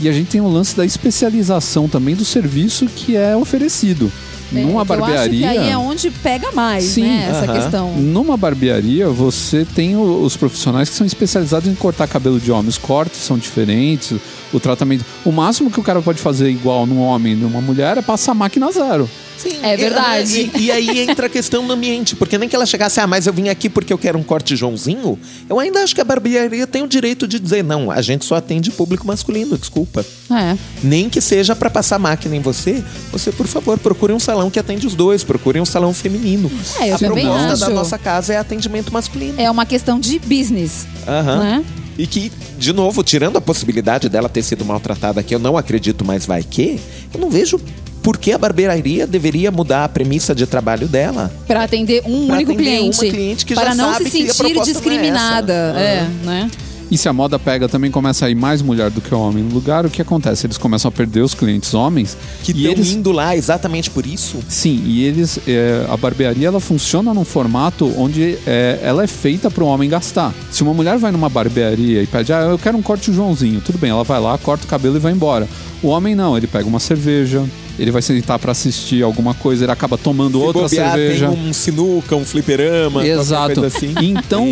E a gente tem o lance da especialização também do serviço que é oferecido. É, Numa que Eu acho barbearia. que aí é onde pega mais, Sim, né? Essa aham. questão. Numa barbearia, você tem os profissionais que são especializados em cortar cabelo de homem. Os cortes são diferentes, o tratamento. O máximo que o cara pode fazer igual num homem e numa mulher é passar máquina zero. Sim, É verdade. E, e aí entra a questão do ambiente, porque nem que ela chegasse, ah, mas eu vim aqui porque eu quero um corte Joãozinho, eu ainda acho que a barbearia tem o direito de dizer, não, a gente só atende público masculino, desculpa. É. Nem que seja pra passar máquina em você, você, por favor, procure um salão que atende os dois, procure um salão feminino. É, eu a proposta acho. da nossa casa é atendimento masculino. É uma questão de business, Aham. né? E que, de novo, tirando a possibilidade dela ter sido maltratada, que eu não acredito, mas vai que, eu não vejo por que a barbearia deveria mudar a premissa de trabalho dela. Pra atender um Pra único atender cliente. cliente que já para não se sentir é discriminada. essa. É, né? E se a moda pega também começa a ir mais mulher do que homem no lugar, o que acontece? Eles começam a perder os clientes homens. Que estão eles indo lá exatamente por isso. Sim, e eles é, a barbearia ela funciona num formato onde é, ela é feita para o homem gastar. Se uma mulher vai numa barbearia e pede, ah, eu quero um corte Joãozinho, tudo bem, ela vai lá, corta o cabelo e vai embora. O homem não, ele pega uma cerveja, ele vai sentar para assistir alguma coisa, ele acaba tomando Se outra bobear, cerveja. tem um sinuca, um fliperama, Exato. assim. Então,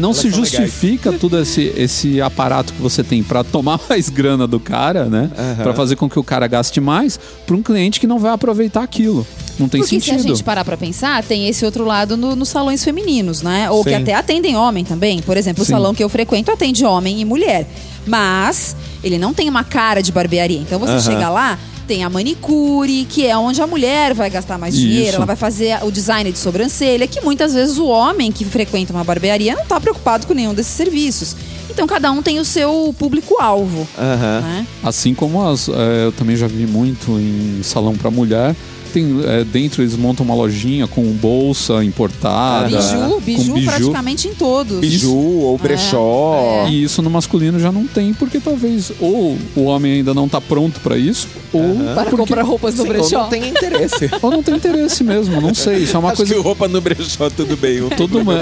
não se legais. justifica todo esse, esse aparato que você tem para tomar mais grana do cara, né? Para fazer com que o cara gaste mais para um cliente que não vai aproveitar aquilo. Não tem Porque sentido. se a gente parar pra pensar, tem esse outro lado no- nos salões femininos, né? Ou que Sim. até atendem homem também. Por exemplo, o Sim. salão que eu frequento atende homem e mulher. Mas ele não tem uma cara de barbearia. Então você chega lá, tem a manicure, que é onde a mulher vai gastar mais dinheiro, Isso. ela vai fazer o design de sobrancelha, que muitas vezes o homem que frequenta uma barbearia não tá preocupado com nenhum desses serviços. Então cada um tem o seu público-alvo. Aham. Né? Assim como as, é, eu também já vi muito em salão para mulher. Tem, é, dentro eles montam uma lojinha com bolsa importada. Biju, com biju, praticamente em todos. Biju ou brechó. É. E isso no masculino já não tem, porque talvez ou o homem ainda não tá pronto para isso, ou, Para porque- comprar roupas no Sim, ou brechó. não tem interesse. ou não tem interesse mesmo. Não sei. Isso é uma Acho coisa que roupa no brechó tudo bem. o- Todo mundo.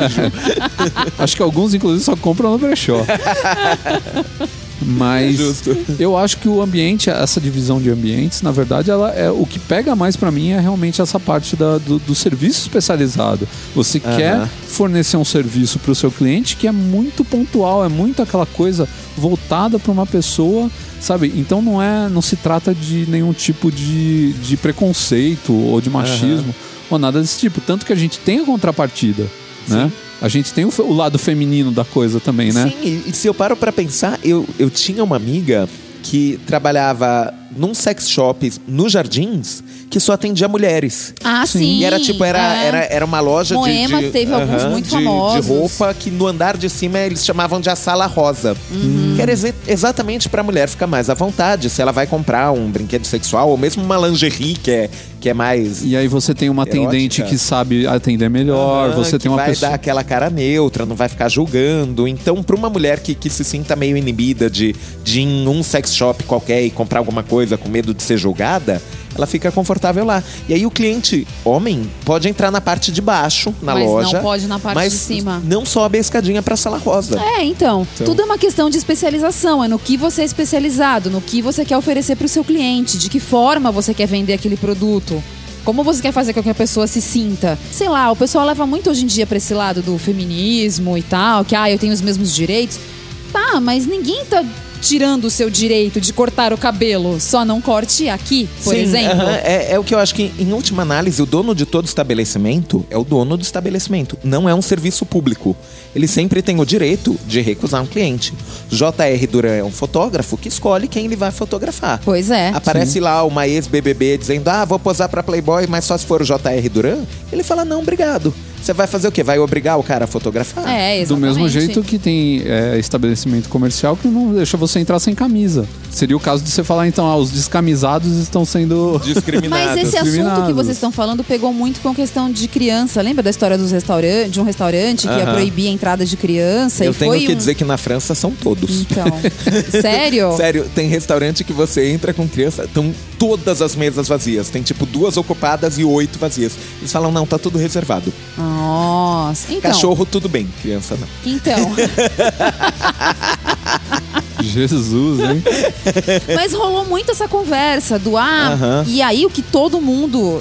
Acho que alguns, inclusive, só compram no brechó. Mas Justo. eu acho que o ambiente, essa divisão de ambientes, na verdade, ela é o que pega mais pra mim é realmente essa parte da- do, do serviço especializado. Você Aham. quer fornecer um serviço para o seu cliente que é muito pontual, é muito aquela coisa voltada para uma pessoa, sabe? Então não é, não se trata de nenhum tipo de, de preconceito ou de machismo ou nada desse tipo. Tanto que a gente tem a contrapartida, né? A gente tem o, o lado feminino da coisa também, né? Sim, e, e se eu paro pra pensar, eu, eu tinha uma amiga que trabalhava num sex shop nos Jardins que só atendia mulheres. Ah, sim. E era tipo, era, é. era, era uma loja de- Moema de. teve alguns aham, muito de, famosos. De roupa que no andar de cima eles chamavam de a sala rosa. Uhum. Que era exe- exatamente pra mulher ficar mais à vontade. Se ela vai comprar um brinquedo sexual ou mesmo uma lingerie que é, que é mais. E aí você tem uma Erótica. atendente que sabe atender melhor, Aham, você tem uma vai pessoa. dar aquela cara neutra, não vai ficar julgando. Então, pra uma mulher que, que se sinta meio inibida de, de ir em um sex shop qualquer e comprar alguma coisa com medo de ser julgada, ela fica confortável lá. E aí o cliente, homem, pode entrar na parte de baixo, na Mas não loja. pode na parte mas de cima. Não sobe a escadinha pra sala rosa. É, então, Então. tudo é uma questão de especialização, é no que você é especializado, no que você quer oferecer para o seu cliente, de que forma você quer vender aquele produto. Como você quer fazer com que a pessoa se sinta? Sei lá, o pessoal leva muito hoje em dia pra esse lado do feminismo e tal, que ah, eu tenho os mesmos direitos. Tá, mas ninguém tá tirando o seu direito de cortar o cabelo. Só não corte aqui, por Sim, exemplo. aham, é, é o que eu acho que, em última análise, o dono de todo estabelecimento é o dono do estabelecimento. Não é um serviço público. Ele sempre tem o direito de recusar um cliente. J.R. Duran é um fotógrafo que escolhe quem ele vai fotografar. Pois é. Aparece lá uma ex-BBB dizendo: Ah, vou posar pra Playboy, mas só se for o J.R. Duran. Ele fala: Não, obrigado. Você vai fazer o quê? Vai obrigar o cara a fotografar? É, Do exatamente. mesmo jeito que tem é, estabelecimento comercial que não deixa você entrar sem camisa. Seria o caso de você falar, então, ah, os descamisados estão sendo. Discriminados. Mas esse assunto que vocês estão falando pegou muito com questão de criança. Lembra da história dos restaurantes, de um restaurante que ia Aham. proibir a entrada de criança? Eu e tenho foi que um... dizer que na França são todos. Então, sério? Sério, tem restaurante que você entra com criança, estão todas as mesas vazias. Tem tipo duas ocupadas e oito vazias. Eles falam, não, tá tudo reservado. Nossa. Então, Cachorro, tudo bem, criança não. então. Jesus, hein? Mas rolou muito essa conversa do ah, e aí o que todo mundo,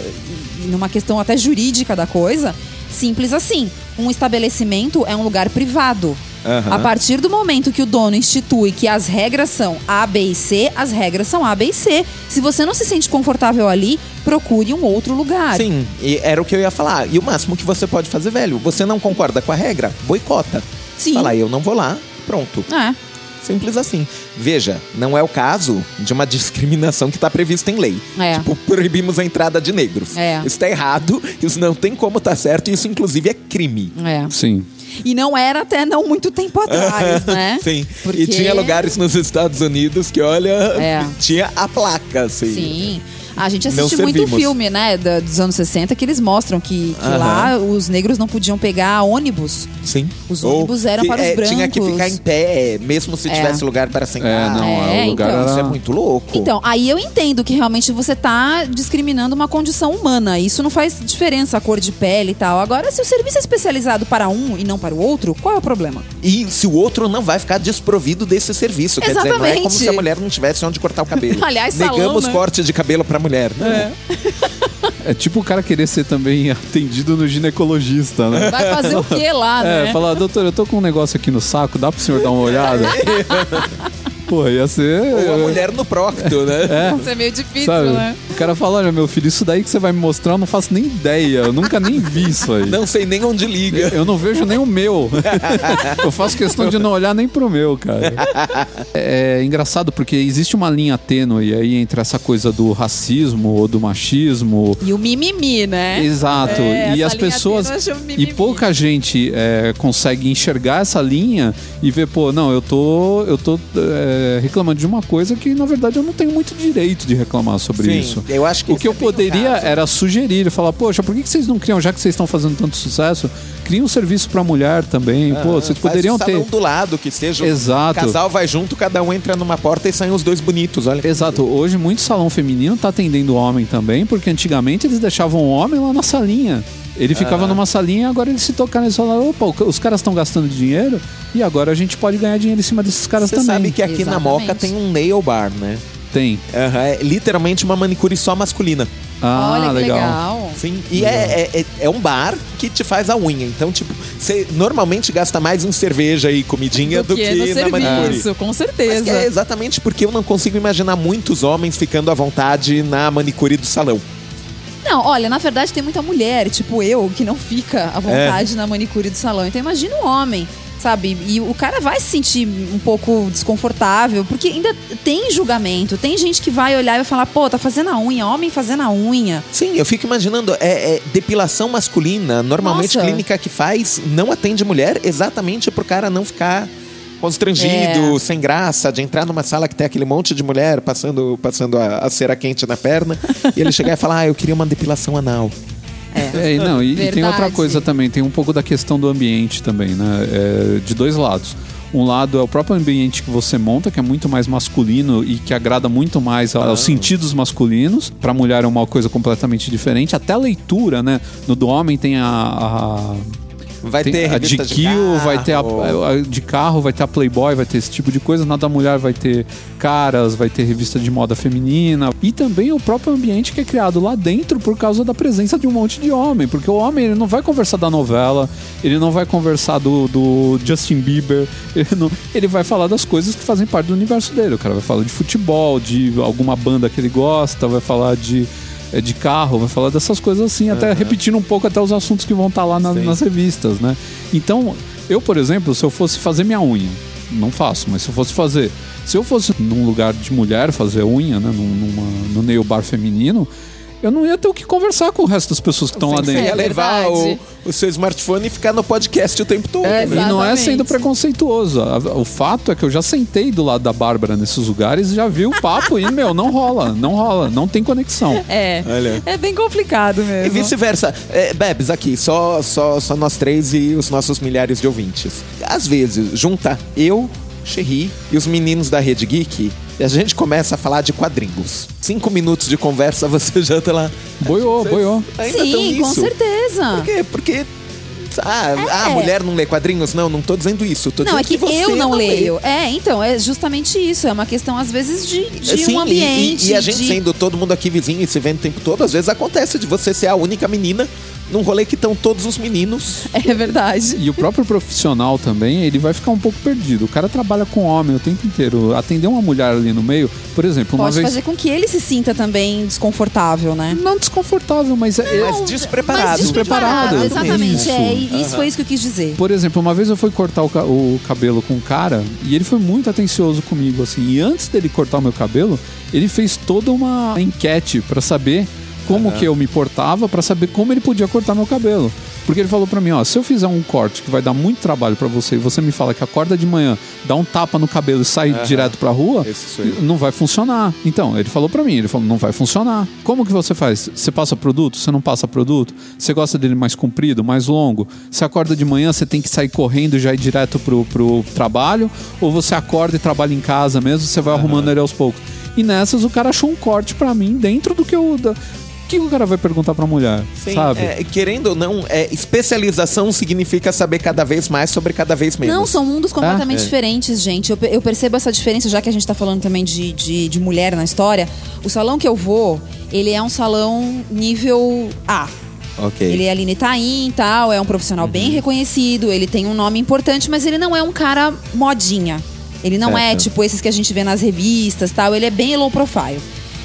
numa questão até jurídica da coisa, simples assim. Um estabelecimento é um lugar privado. Aham. A partir do momento que o dono institui que as regras são A, B e C, as regras são A, B e C. Se você não se sente confortável ali, procure um outro lugar. Sim, e era o que eu ia falar. E o máximo que você pode fazer, velho, você não concorda com a regra? Boicota. Sim. Fala, eu não vou lá, pronto. É. Simples assim. Veja, não é o caso de uma discriminação que está prevista em lei. É. Tipo, proibimos a entrada de negros. É. Isso tá errado, isso não tem como estar certo, e isso inclusive é crime. É. Sim. E não era até não muito tempo atrás, né? Sim. Porque- E tinha lugares nos Estados Unidos que, olha, É. tinha a placa, assim. Sim. A gente assiste muito servimos. filme, né, dos anos 60, que eles mostram que, que lá os negros não podiam pegar ônibus. Sim. Os ônibus eram para os é, Tinha que brancos. ficar em pé, mesmo se É. tivesse lugar para sentar. É, não, É, o lugar então. era. Isso é muito louco. Então, aí eu entendo que realmente você tá discriminando uma condição humana. Isso não faz diferença a cor de pele e tal. Agora, se o serviço é especializado para um e não para o outro, qual é o problema? E se o outro não vai ficar desprovido desse serviço. Quer dizer, não é como Exatamente. se a mulher não tivesse onde cortar o cabelo. Aliás, salão, Negamos né? corte de cabelo pra mulher. Não. É tipo o cara querer ser também atendido no ginecologista, né? Vai fazer o quê lá, É, né? falar, doutor, eu tô com um negócio aqui no saco, dá pro senhor dar uma olhada? Pô, ia ser. Ou a mulher no procto, né? É. Isso é meio difícil, Sabe? né? O cara fala, olha, meu filho, isso daí que você vai me mostrar, eu não faço nem ideia. Eu nunca nem vi isso aí. Não sei nem onde liga. Eu não vejo nem o meu. eu faço questão de não olhar nem pro meu, cara. É, engraçado porque existe uma linha tênue aí entre essa coisa do racismo ou do machismo. E o mimimi, né? Exato. É, e essa as linha pessoas. tênue eu chamo E mimimi. pouca gente é, consegue enxergar essa linha e ver, pô, não, eu tô, eu tô é, reclamando de uma coisa que, na verdade, eu não tenho muito direito de reclamar sobre Sim, isso. eu acho que O que é eu o poderia caso. era sugerir, falar, poxa, por que que vocês não criam, já que vocês estão fazendo tanto sucesso, criem um serviço pra mulher também. pô, vocês Ah, poderiam ter. do lado, que seja o Exato. casal vai junto, cada um entra numa porta e saem os dois bonitos, olha. Exato, hoje muito salão feminino tá atendendo homem também, porque antigamente eles deixavam o homem lá na salinha. Ele ficava numa salinha, agora eles se tocaram e falaram: opa, os caras estão gastando dinheiro e agora a gente pode ganhar dinheiro em cima desses caras Você também. sabe que aqui na Exatamente. Moca tem um nail bar, né? Tem. Aham, é literalmente uma manicure só masculina. Ah, Olha que legal. legal. Sim, e é, é, é- é um bar que te faz a unha. Então, tipo, você normalmente gasta mais em cerveja e comidinha do, do que, no na manicure. serviço, com Mas certeza. que é exatamente porque eu não consigo imaginar muitos homens ficando à vontade na manicure do salão. Não, olha, na verdade tem muita mulher, tipo eu, que não fica à vontade É. na manicure do salão. Então imagina um homem, sabe? E o cara vai se sentir um pouco desconfortável, porque ainda tem julgamento. Tem gente que vai olhar e vai falar, pô, tá fazendo a unha, homem fazendo a unha. Sim, eu fico imaginando, é, é depilação masculina. Normalmente, Nossa. clínica que faz não atende mulher exatamente pro cara não ficar constrangido, É. sem graça, de entrar numa sala que tem aquele monte de mulher passando, passando a, a cera quente na perna e ele chegar e falar: Ah, eu queria uma depilação anal. É, e não, e, e tem outra coisa também, tem um pouco da questão do ambiente também, né? É, de dois lados. Um lado é o próprio ambiente que você monta, que é muito mais masculino e que agrada muito mais aos sentidos masculinos. Pra mulher é uma coisa completamente diferente. Até a leitura, né? No do homem tem a- a Vai Tem ter a de Kill, vai ter a, a de carro, vai ter a Playboy, vai ter esse tipo de coisa. Na da mulher vai ter caras, vai ter revista de moda feminina. E também o próprio ambiente que é criado lá dentro por causa da presença de um monte de homem. Porque o homem ele não vai conversar da novela, ele não vai conversar do, do Justin Bieber, ele, não- ele vai falar das coisas que fazem parte do universo dele. O cara vai falar de futebol, de alguma banda que ele gosta, vai falar de. É, De carro, vai falar dessas coisas assim, até repetindo um pouco até os assuntos que vão estar lá na- nas revistas, né? Então, eu, por exemplo, se eu fosse fazer minha unha, não faço, mas se eu fosse fazer. Se eu fosse num lugar de mulher fazer unha, né? Num, numa, no nail bar feminino, eu não ia ter o que conversar com o resto das pessoas que estão lá Você dentro. ia levar o, o seu smartphone e ficar no podcast o tempo todo. É, né? E não é sendo preconceituoso. O fato é que eu já sentei do lado da Bárbara nesses lugares e já vi o papo e, meu, não rola, não rola, não tem conexão. É. Olha. É bem complicado E mesmo. vice-versa. É, Bebes, aqui, só, só, só nós três e os nossos milhares de ouvintes. Às vezes, junta eu, Xerri e os meninos da Rede Geek e a gente começa a falar de quadrinhos. Cinco minutos de conversa, você já tá lá. Boiou, Vocês boiou. Sim, com certeza. Por quê? Porque. Ah, a mulher não lê quadrinhos? Não, não tô dizendo isso. Tô Não, dizendo é que, você eu não lê. leio. É, então, é justamente isso. É uma questão, às vezes, de, de Sim, um e- ambiente. E, e a gente de... sendo todo mundo aqui vizinho e se vendo o tempo todo, às vezes acontece de você ser a única menina num rolê que estão todos os meninos. É verdade. E o próprio profissional também, ele vai ficar um pouco perdido. O cara trabalha com homem o tempo inteiro. Atender uma mulher ali no meio, por exemplo, uma Pode vez. fazer com que ele se sinta também desconfortável, né? Não desconfortável, mas é. é- Mas despreparado. Mas Despreparado, Exatamente. isso. É, e isso foi isso que eu quis dizer. Por exemplo, uma vez eu fui cortar o, ca- o cabelo com um cara e ele foi muito atencioso comigo, assim. E antes dele cortar o meu cabelo, ele fez toda uma enquete pra saber como que eu me portava, pra saber como ele podia cortar meu cabelo. Porque ele falou pra mim, ó, se eu fizer um corte que vai dar muito trabalho pra você e você me fala que acorda de manhã, dá um tapa no cabelo e sai direto pra rua, não vai funcionar. Então, ele falou pra mim, ele falou, não vai funcionar. Como que você faz? Você passa produto? Você não passa produto? Você gosta dele mais comprido, mais longo? Você acorda de manhã, você tem que sair correndo e já ir direto pro, pro trabalho? Ou você acorda e trabalha em casa mesmo, você vai arrumando ele aos poucos? E nessas o cara achou um corte pra mim dentro do que eu... Da... O que o cara vai perguntar pra mulher, Sim, sabe? é, querendo ou não, é, especialização significa saber cada vez mais sobre cada vez menos. Não, são mundos completamente Ah, é. diferentes, gente. Eu, eu percebo essa diferença, já que a gente tá falando também de, de, de mulher na história. O salão que eu vou, ele é um salão nível A. Ok. Ele é ali no Itaim e tal, é um profissional Uhum. bem reconhecido, ele tem um nome importante, mas ele não é um cara modinha. Ele não é Certo. tipo esses que a gente vê nas revistas tal, ele é bem low profile.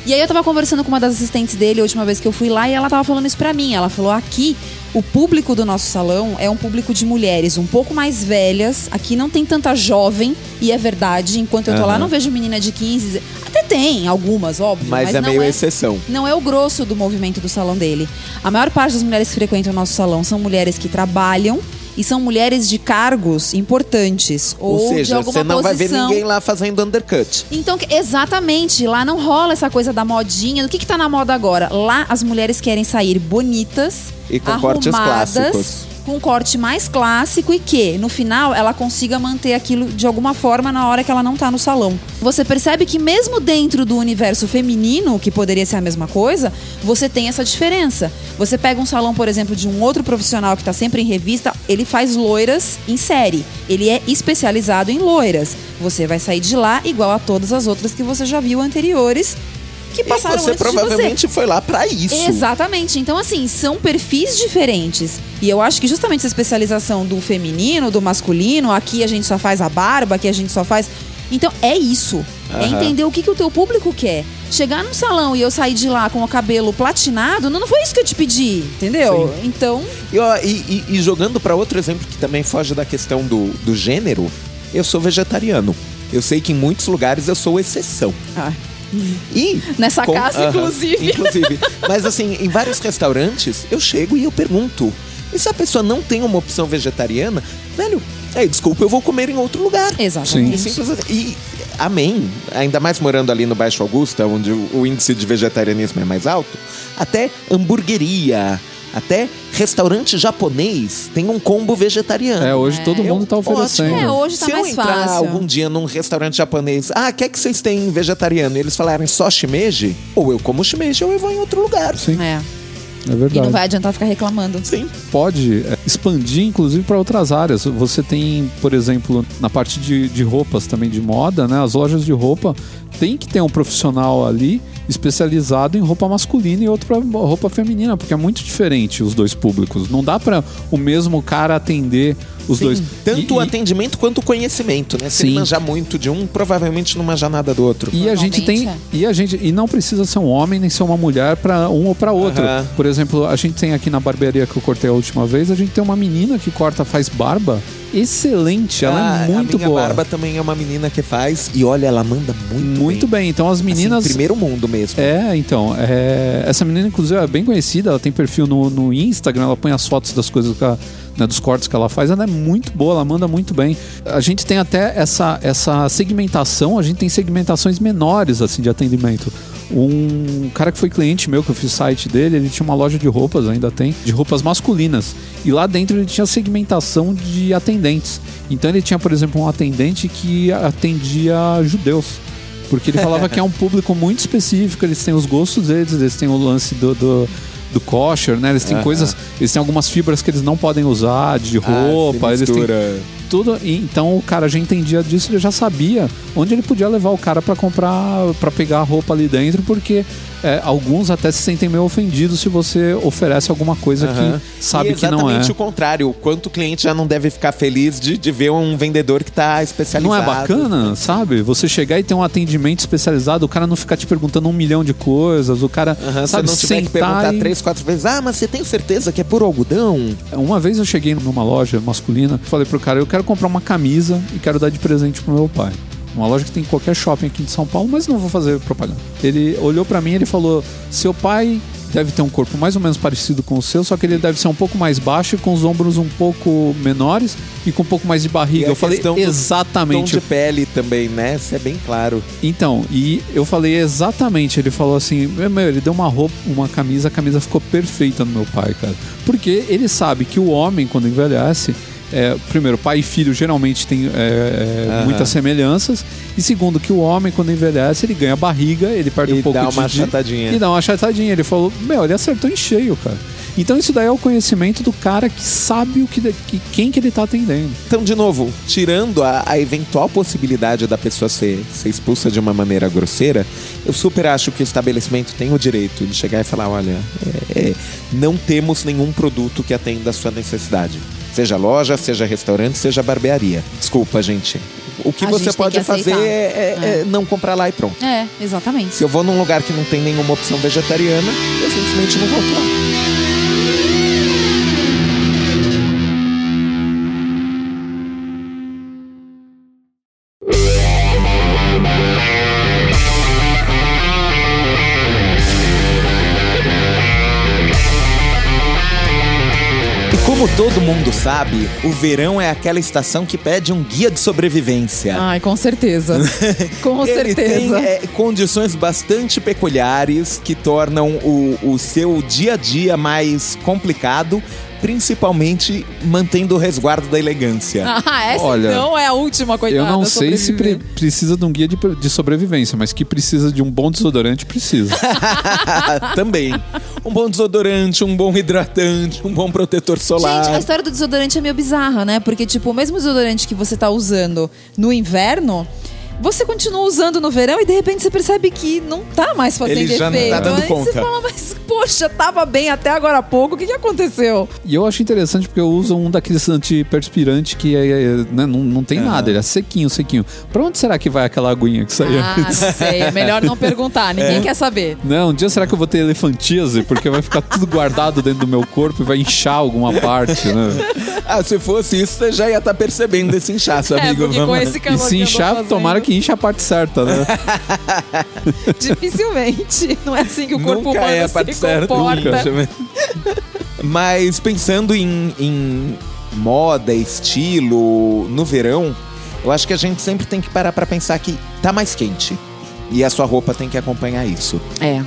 E aí eu tava conversando com uma das assistentes dele a última vez que eu fui lá e ela tava falando isso pra mim. Ela falou: aqui o público do nosso salão é um público de mulheres um pouco mais velhas. Aqui não tem tanta jovem, e é verdade. Enquanto eu tô lá, Aham. não vejo menina de 15. Até tem algumas, óbvio. Mas, Mas, é não meio é exceção. não é o grosso do movimento do salão dele. A maior parte das mulheres que frequentam o nosso salão são mulheres que trabalham e são mulheres de cargos importantes. Ou, Ou, de seja, você não vai ver posição. ninguém lá fazendo undercut. Então, exatamente, lá não rola essa coisa da modinha. Do que, que tá na moda agora? Lá as mulheres querem sair bonitas, E com cortes arrumadas, clássicos. Com um corte mais clássico e que, no final, ela consiga manter aquilo de alguma forma na hora que ela não tá no salão. Você percebe que mesmo dentro do universo feminino, que poderia ser a mesma coisa, você tem essa diferença. Você pega um salão, por exemplo, de um outro profissional que tá sempre em revista, ele faz loiras em série. Ele é especializado em loiras. Você vai sair de lá igual a todas as outras que você já viu anteriores, que passaram e você antes de você. provavelmente foi lá pra isso. Exatamente. Então, assim, são perfis diferentes. E eu acho que justamente essa especialização do feminino, do masculino, aqui a gente só faz a barba, aqui a gente só faz. Então, é isso. É Aham. entender o que, que o teu público quer. Chegar num salão e eu sair de lá com o cabelo platinado, não, não foi isso que eu te pedi, entendeu? Então, E, ó, e- e- e jogando pra outro exemplo que também foge da questão do, do gênero, eu sou vegetariano. Eu sei que em muitos lugares eu sou exceção. ah, E Nessa casa, aham, inclusive. inclusive. Mas assim, em vários restaurantes, eu chego e eu pergunto. E se a pessoa não tem uma opção vegetariana, velho, aí, desculpa, eu vou comer em outro lugar. exatamente. E simples assim. E amém. Ainda mais morando ali no Baixo Augusta, onde o índice de vegetarianismo é mais alto, até hamburgueria, até restaurante japonês tem um combo vegetariano. É, hoje todo mundo tá ótimo. oferecendo. É, hoje tá Se mais eu entrar fácil. algum dia num restaurante japonês, ah, quer que vocês têm vegetariano? E eles falarem só shimeji, ou eu como shimeji ou eu vou em outro lugar. Sim. É. É verdade. E não vai adiantar ficar reclamando. Sim. pode é, expandir, inclusive, para outras áreas. Você tem, por exemplo, na parte de, de roupas também de moda, né? As lojas de roupa tem que ter um profissional ali especializado em roupa masculina e outro para roupa feminina, porque é muito diferente os dois públicos. Não dá para o mesmo cara atender os Sim, dois. Tanto E- o e- atendimento quanto o conhecimento, né? Se ele manjar muito de um, provavelmente não manjar nada do outro. E a gente tem e a gente e não precisa ser um homem nem ser uma mulher para um ou para outro. Por exemplo, a gente tem aqui na barbearia que eu cortei a última vez, a gente tem uma menina que corta faz barba excelente, ela Ah, é muito a minha boa. barba também é uma menina que faz e olha, ela manda muito, muito bem. Então as meninas Assim, primeiro mundo mesmo. É, então, é, essa menina, inclusive, é bem conhecida, ela tem perfil no, no Instagram, ela põe as fotos das coisas que ela, né, dos cortes que ela faz, ela é muito boa, ela manda muito bem. A gente tem até essa, essa segmentação, a gente tem segmentações menores, assim, de atendimento. Um cara que foi cliente meu, que eu fiz site dele, ele tinha uma loja de roupas, ainda tem, de roupas masculinas. E lá dentro ele tinha segmentação de atendentes. Então ele tinha, por exemplo, um atendente que atendia judeus. Porque ele falava que é um público muito específico, eles têm os gostos deles, eles têm o lance do, do, do kosher, né? Eles têm coisas, eles têm algumas fibras que eles não podem usar de Ah, roupa, se eles têm tudo. e Então o cara já entendia disso, ele já sabia onde ele podia levar o cara pra comprar, pra pegar a roupa ali dentro, porque é, alguns até se sentem meio ofendidos se você oferece alguma coisa Aham. que sabe que não é. exatamente o contrário. O quanto o cliente já não deve ficar feliz de, de ver um vendedor que tá especializado. Não é bacana, sabe? Você chegar e ter um atendimento especializado, o cara não ficar te perguntando um milhão de coisas, o cara, Aham, sabe, você não tiver que perguntar e- três, quatro vezes. Ah, mas você tem certeza que é por algodão? Uma vez eu cheguei numa loja masculina, falei pro cara, eu quero comprar uma camisa e quero dar de presente pro meu pai. Uma loja que tem em qualquer shopping aqui de São Paulo, mas não vou fazer propaganda. Ele olhou pra mim e ele falou: "Seu pai deve ter um corpo mais ou menos parecido com o seu, só que ele deve ser um pouco mais baixo e com os ombros um pouco menores e com um pouco mais de barriga". Eu falei do Tom exatamente. de pele também, né? Isso é bem claro. Então, e eu falei exatamente, ele falou assim, meu, meu, ele deu uma roupa, uma camisa, a camisa ficou perfeita no meu pai, cara. Porque ele sabe que o homem, quando envelhece, é, primeiro, pai e filho geralmente têm é, Aham. muitas semelhanças. E segundo, que o homem, quando envelhece, ele ganha barriga, ele perde E um pouco dá de... uma de- achatadinha. E dá uma achatadinha. Ele falou, meu, ele acertou em cheio, cara. Então isso daí é o conhecimento do cara que sabe o que, que quem que ele tá atendendo. Então, de novo, tirando a, a eventual possibilidade da pessoa ser, ser expulsa de uma maneira grosseira, eu super acho que o estabelecimento tem o direito de chegar e falar: olha, é, é, não temos nenhum produto que atenda a sua necessidade. Seja loja, seja restaurante, seja barbearia. Desculpa, gente. O que A você pode que fazer aceitar. é, é- é não comprar lá e pronto. É, exatamente. Se eu vou num lugar que não tem nenhuma opção vegetariana, eu simplesmente não volto lá. Como todo mundo sabe, o verão é aquela estação que pede um guia de sobrevivência. Ai, com certeza. com Ele certeza. tem é, condições bastante peculiares que tornam o, o seu dia a dia mais complicado, principalmente mantendo o resguardo da elegância. Ah, essa Olha, então é a última coitada. Eu não sei se pre- precisa de um guia de, de sobrevivência, mas que precisa de um bom desodorante, precisa. Também. Um bom desodorante, um bom hidratante, um bom protetor solar. Gente, a história do desodorante é meio bizarra, né? Porque, tipo, o mesmo desodorante que você tá usando no inverno, você continua usando no verão e de repente você percebe que não tá mais fazendo Ele já não efeito. tá dando Aí você conta. fala, mas poxa, tava bem até agora há pouco, o que, que aconteceu? E eu acho interessante porque eu uso um daqueles antiperspirante que é, é, né, não, não tem nada, ele é sequinho, sequinho. Pra onde será que vai aquela aguinha que saiu? Ah, não sei, é melhor não perguntar, ninguém É. quer saber. Não, um dia será que eu vou ter elefantíase? Porque vai ficar tudo guardado dentro do meu corpo e vai inchar alguma parte, né? Ah, se fosse isso, você já ia estar percebendo esse inchaço, É, amigo. porque Vamos com esse E calor se que eu tô inchar, tomara que inche a parte certa, né? Dificilmente. Não é assim que o corpo Nunca humano é a se parte certa. comporta. Nunca. Mas pensando em, em moda, estilo, no verão, eu acho que a gente sempre tem que parar pra pensar que tá mais quente. E a sua roupa tem que acompanhar isso. É.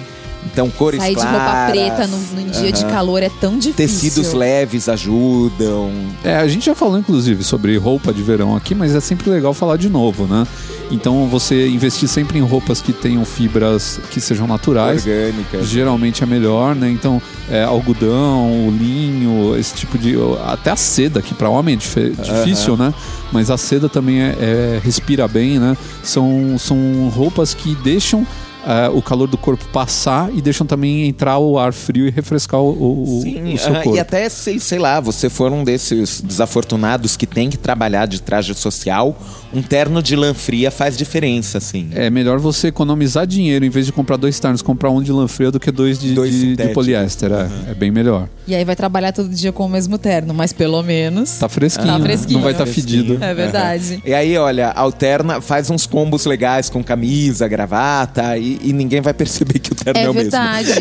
Então, cores Sair de claras. roupa preta no, no dia de Aham. calor é tão difícil. Tecidos leves ajudam. É, a gente já falou inclusive sobre roupa de verão aqui, mas é sempre legal falar de novo, né? Então você investir sempre em roupas que tenham fibras que sejam naturais. Orgânicas. Geralmente é melhor, né? Então, é, algodão, linho, esse tipo de. Até a seda, que para homem é dife- difícil, né? Mas a seda também é, é- respira bem, né? São, são roupas que deixam é, o calor do corpo passar e deixam também entrar o ar frio e refrescar o, o- Sim, o seu corpo. e até, sei, sei lá, você for um desses desafortunados que tem que trabalhar de traje social, um terno de lã fria faz diferença, assim. É melhor você economizar dinheiro em vez de comprar dois ternos, comprar um de lã fria do que dois de, Dois de- de poliéster. É, é bem melhor. E aí vai trabalhar todo dia com o mesmo terno, mas pelo menos. Tá fresquinho, Tá né? fresquinho. não vai estar Fresquinho. fedido. É verdade. E aí, olha, alterna, faz uns combos legais com camisa, gravata, e, e ninguém vai perceber que o terno é, É o mesmo. verdade.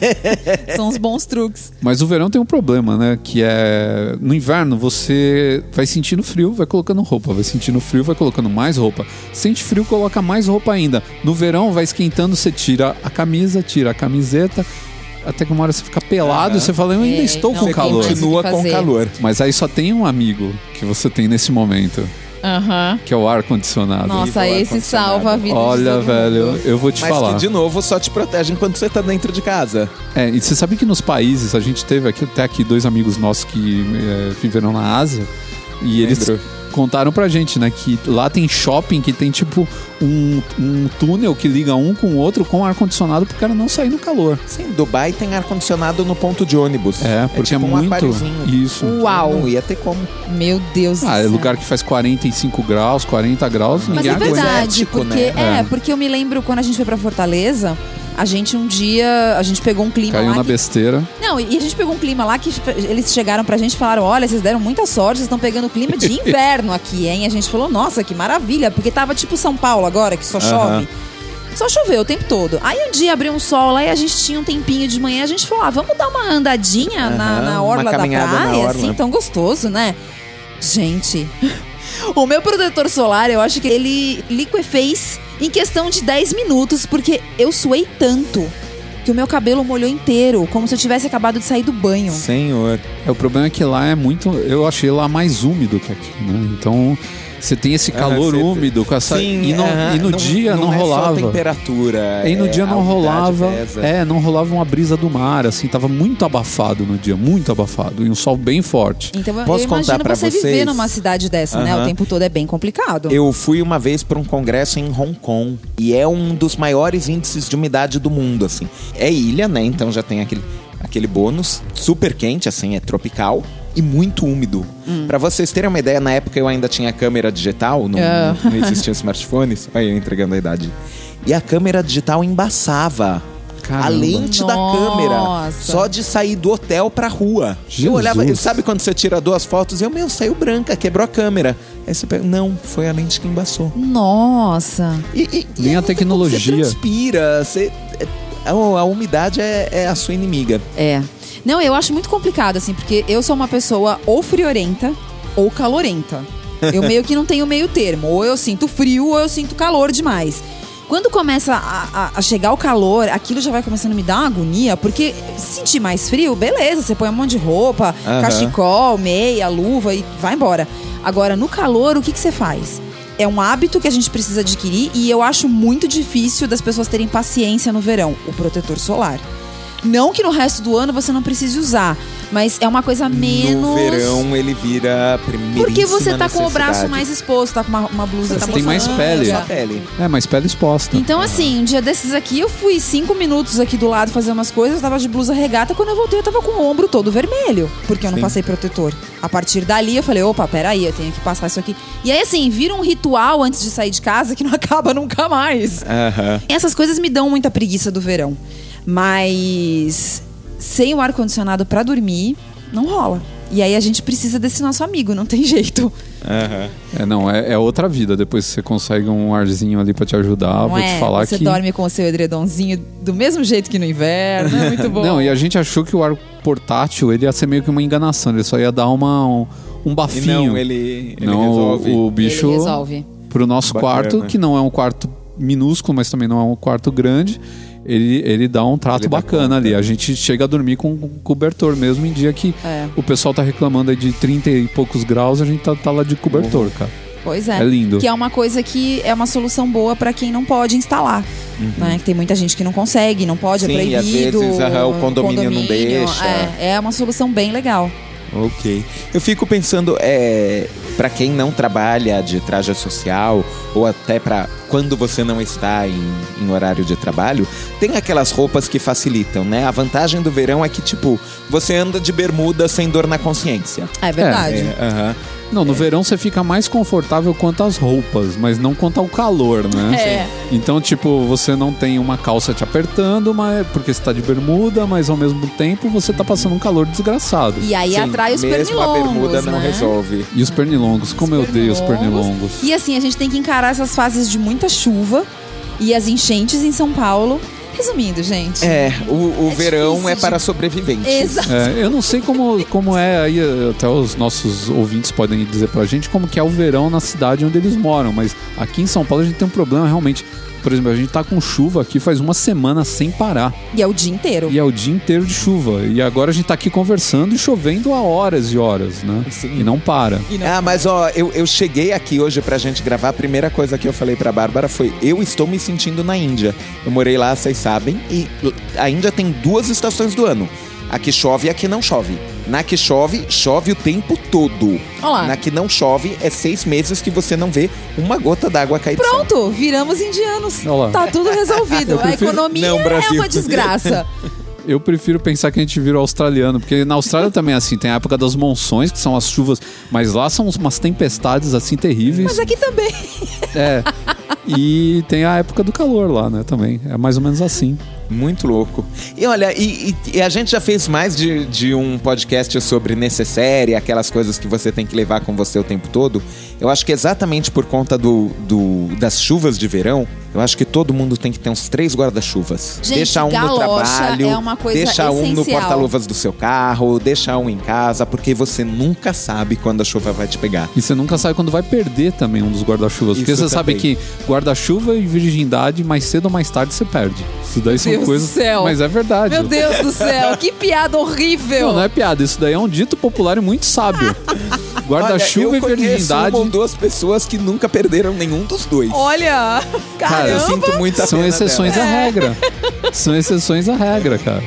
São os bons truques. Mas o verão tem um problema, né? Que é. No inverno você vai sentindo frio, vai colocando roupa. Vai sentindo frio, vai colocando mais roupa. Sente frio, coloca mais roupa ainda. No verão vai esquentando, você tira a camisa, tira a camiseta. Até que uma hora você fica pelado e você fala, eu ainda É, estou não com calor. Continua com calor. Mas aí só tem um amigo que você tem nesse momento, Aham. que é o ar-condicionado. Nossa, o esse salva a vida. Olha, velho, mundo. eu vou te Mas falar. que, de novo, só te protege enquanto você tá dentro de casa. É, e você sabe que nos países, a gente teve aqui, até aqui dois amigos nossos que é, viveram na Ásia e eles Lembro. Contaram pra gente, né, que lá tem shopping que tem tipo um, um túnel que liga um com o outro com ar-condicionado pro cara não sair no calor. Sim, Dubai tem ar-condicionado no ponto de ônibus. É, porque é, tipo um muito. aquáriozinho. Isso. Uau. Não ia ter como. Meu Deus do Ah, é céu. lugar que faz 45 graus, 40 graus, Mas ninguém é aguenta. verdade, Ético, porque né? é, É. porque eu me lembro quando a gente foi pra Fortaleza, a gente um dia, a gente pegou um clima Caiu lá na que- besteira. Não, e a gente pegou um clima lá que eles chegaram pra gente e falaram: olha, vocês deram muita sorte, vocês estão pegando clima de inverno aqui, hein? A gente falou, nossa, que maravilha, porque tava tipo São Paulo agora, que só chove. Só choveu o tempo todo. Aí um dia abriu um sol lá e a gente tinha um tempinho de manhã, a gente falou: ah, vamos dar uma andadinha na, Aham, na uma orla da na praia, orla. assim, tão gostoso, né? Gente. O meu protetor solar, eu acho que ele liquefez em questão de 10 minutos, porque eu suei tanto que o meu cabelo molhou inteiro, como se eu tivesse acabado de sair do banho. Senhor. É, o problema é que lá é muito. Eu achei lá mais úmido que aqui, né? Então você tem esse calor você- úmido com essa. Sim, e, no, aham, e no dia não, é rolava. Só temperatura. E no é, dia não rolava. pesa. É, não rolava uma brisa do mar, assim, tava muito abafado no dia, muito abafado. E um sol bem forte. Então Posso eu contar imagino pra você viver vocês? numa cidade dessa, né? O tempo todo é bem complicado. Eu fui uma vez para um congresso em Hong Kong e é um dos maiores índices de umidade do mundo, assim. É ilha, né? Então já tem aquele, aquele bônus. Super quente, assim, é tropical e muito úmido. Pra vocês terem uma ideia, na época eu ainda tinha câmera digital, não, Ah. não, não existiam smartphones. Olha eu entregando a idade. E a câmera digital embaçava. Caramba. A lente da Nossa. câmera, só de sair do hotel pra rua. Eu Jesus. olhava, eu- sabe quando você tira duas fotos e eu, meu, saiu branca, quebrou a câmera. Aí você pega, não, foi a lente que embaçou. Nossa. E, e- Nem e a tecnologia. Você transpira, você, é- a, a umidade é, é a sua inimiga. É. Não, eu acho muito complicado, assim, porque eu sou uma pessoa ou friorenta ou calorenta. Eu meio que não tenho meio termo. Ou eu sinto frio ou eu sinto calor demais. Quando começa a, a- a chegar o calor, aquilo já vai começando a me dar uma agonia, porque se sentir mais frio, beleza, você põe um monte de roupa, Aham. cachecol, meia, luva e vai embora. Agora, no calor, o que, que você faz? É um hábito que a gente precisa adquirir e eu acho muito difícil das pessoas terem paciência no verão, o protetor solar. Não que no resto do ano você não precise usar, mas é uma coisa menos. No verão ele vira primeiro. Porque você tá com o braço mais exposto, tá com uma, uma blusa Você tá tem mais pele. Pele. É, mas pele exposta. Então, assim, um dia desses aqui, eu fui cinco minutos aqui do lado fazer umas coisas, eu tava de blusa regata, quando eu voltei eu tava com o ombro todo vermelho, porque eu não Sim. passei protetor. A partir dali eu falei, opa, peraí, eu tenho que passar isso aqui. E aí, assim, vira um ritual antes de sair de casa que não acaba nunca mais. Aham. Essas coisas me dão muita preguiça do verão. Mas sem o ar-condicionado pra dormir, não rola. E aí a gente precisa desse nosso amigo, não tem jeito. Aham. É, não, é, é outra vida. Depois você consegue um arzinho ali pra te ajudar. não vou é? te falar Você que. dorme com o seu edredomzinho do mesmo jeito que no inverno, é muito bom. Não, e a gente achou que o ar portátil ele ia ser meio que uma enganação. Ele só ia dar uma, um, um E bafinho. não, ele, ele não, resolve. o bicho Ele resolve. pro nosso Bacana. quarto, que não é um quarto minúsculo, mas também não é um quarto grande. Ele, ele dá um trato Ele bacana ali. A gente chega a dormir com um cobertor mesmo em dia que É. o pessoal tá reclamando aí de 30 e poucos graus, a gente tá, tá lá de cobertor, cara. Pois é. É lindo. Que é uma coisa que é uma solução boa pra quem não pode instalar. Né? Que tem muita gente que não consegue, não pode, Sim, é e às proibido. vezes, o condomínio não deixa. É, é uma solução bem legal. Ok. Eu fico pensando, é, para quem não trabalha de traje social, ou até para quando você não está em, em horário de trabalho, tem aquelas roupas que facilitam, né? A vantagem do verão é que, tipo, você anda de bermuda sem dor na consciência. É verdade. É, aham. Não, no verão você fica mais confortável quanto às roupas, mas não quanto ao calor, né? É. Então, tipo, você não tem uma calça te apertando, mas porque você tá de bermuda, mas ao mesmo tempo você tá passando um calor desgraçado. E aí Sim, atrai os mesmo a pernilongos, bermuda não né? resolve. E os pernilongos, como eu odeio os pernilongos. E assim, a gente tem que encarar essas fases de muita chuva e as enchentes em São Paulo. Resumindo, gente. É, o, o É verão difícil é de- para sobreviventes. Exato. É, eu não sei como, como é aí, até os nossos ouvintes podem dizer pra gente como que é o verão na cidade onde eles moram, mas aqui em São Paulo a gente tem um problema realmente. Por exemplo, a gente tá com chuva aqui faz uma semana sem parar. E é o dia inteiro. E é o dia inteiro de chuva. E agora a gente tá aqui conversando e chovendo há horas e horas, né? Sim. E não para. Ah, mas ó, eu, eu cheguei aqui hoje pra gente gravar. A primeira coisa que eu falei pra Bárbara foi: eu estou me sentindo na Índia. Eu morei lá, vocês sabem, e a Índia tem duas estações do ano. A que chove e a que não chove. Na que chove, chove o tempo todo. Olá. Na que não chove, é seis meses que você não vê uma gota d'água cair do céu. Pronto, viramos indianos. Olha lá. Tá tudo resolvido. Eu A prefiro- economia Não, é uma desgraça. Eu prefiro pensar que a gente virou australiano, porque na Austrália também é assim, tem a época das monções, que são as chuvas, mas lá são umas tempestades assim terríveis. Mas aqui também. É. E tem a época do calor lá, né, também. É mais ou menos assim. Muito louco. E olha, e, e- e a gente já fez mais de, de um podcast sobre necessária, aquelas coisas que você tem que levar com você o tempo todo. Eu acho que exatamente por conta do, do- das chuvas de verão, eu acho que todo mundo tem que ter uns três guarda-chuvas. Deixa um no trabalho, é uma coisa deixa um no essencial. porta-luvas do seu carro, deixa um em casa, porque você nunca sabe quando a chuva vai te pegar. E você nunca sabe quando vai perder também um dos guarda-chuvas. Porque você sabe também. que guarda-chuva e virgindade, mais cedo ou mais tarde, você perde. Isso daí são Deus coisas. do céu. Mas é verdade. Meu Deus do céu, que piada horrível. Não, não é piada. Isso daí é um dito popular e muito sábio. Guarda-chuva e virgindade duas pessoas que nunca perderam nenhum dos dois. Olha, Cara, eu caramba. sinto muita são pena exceções dela. à regra. São exceções à regra, cara.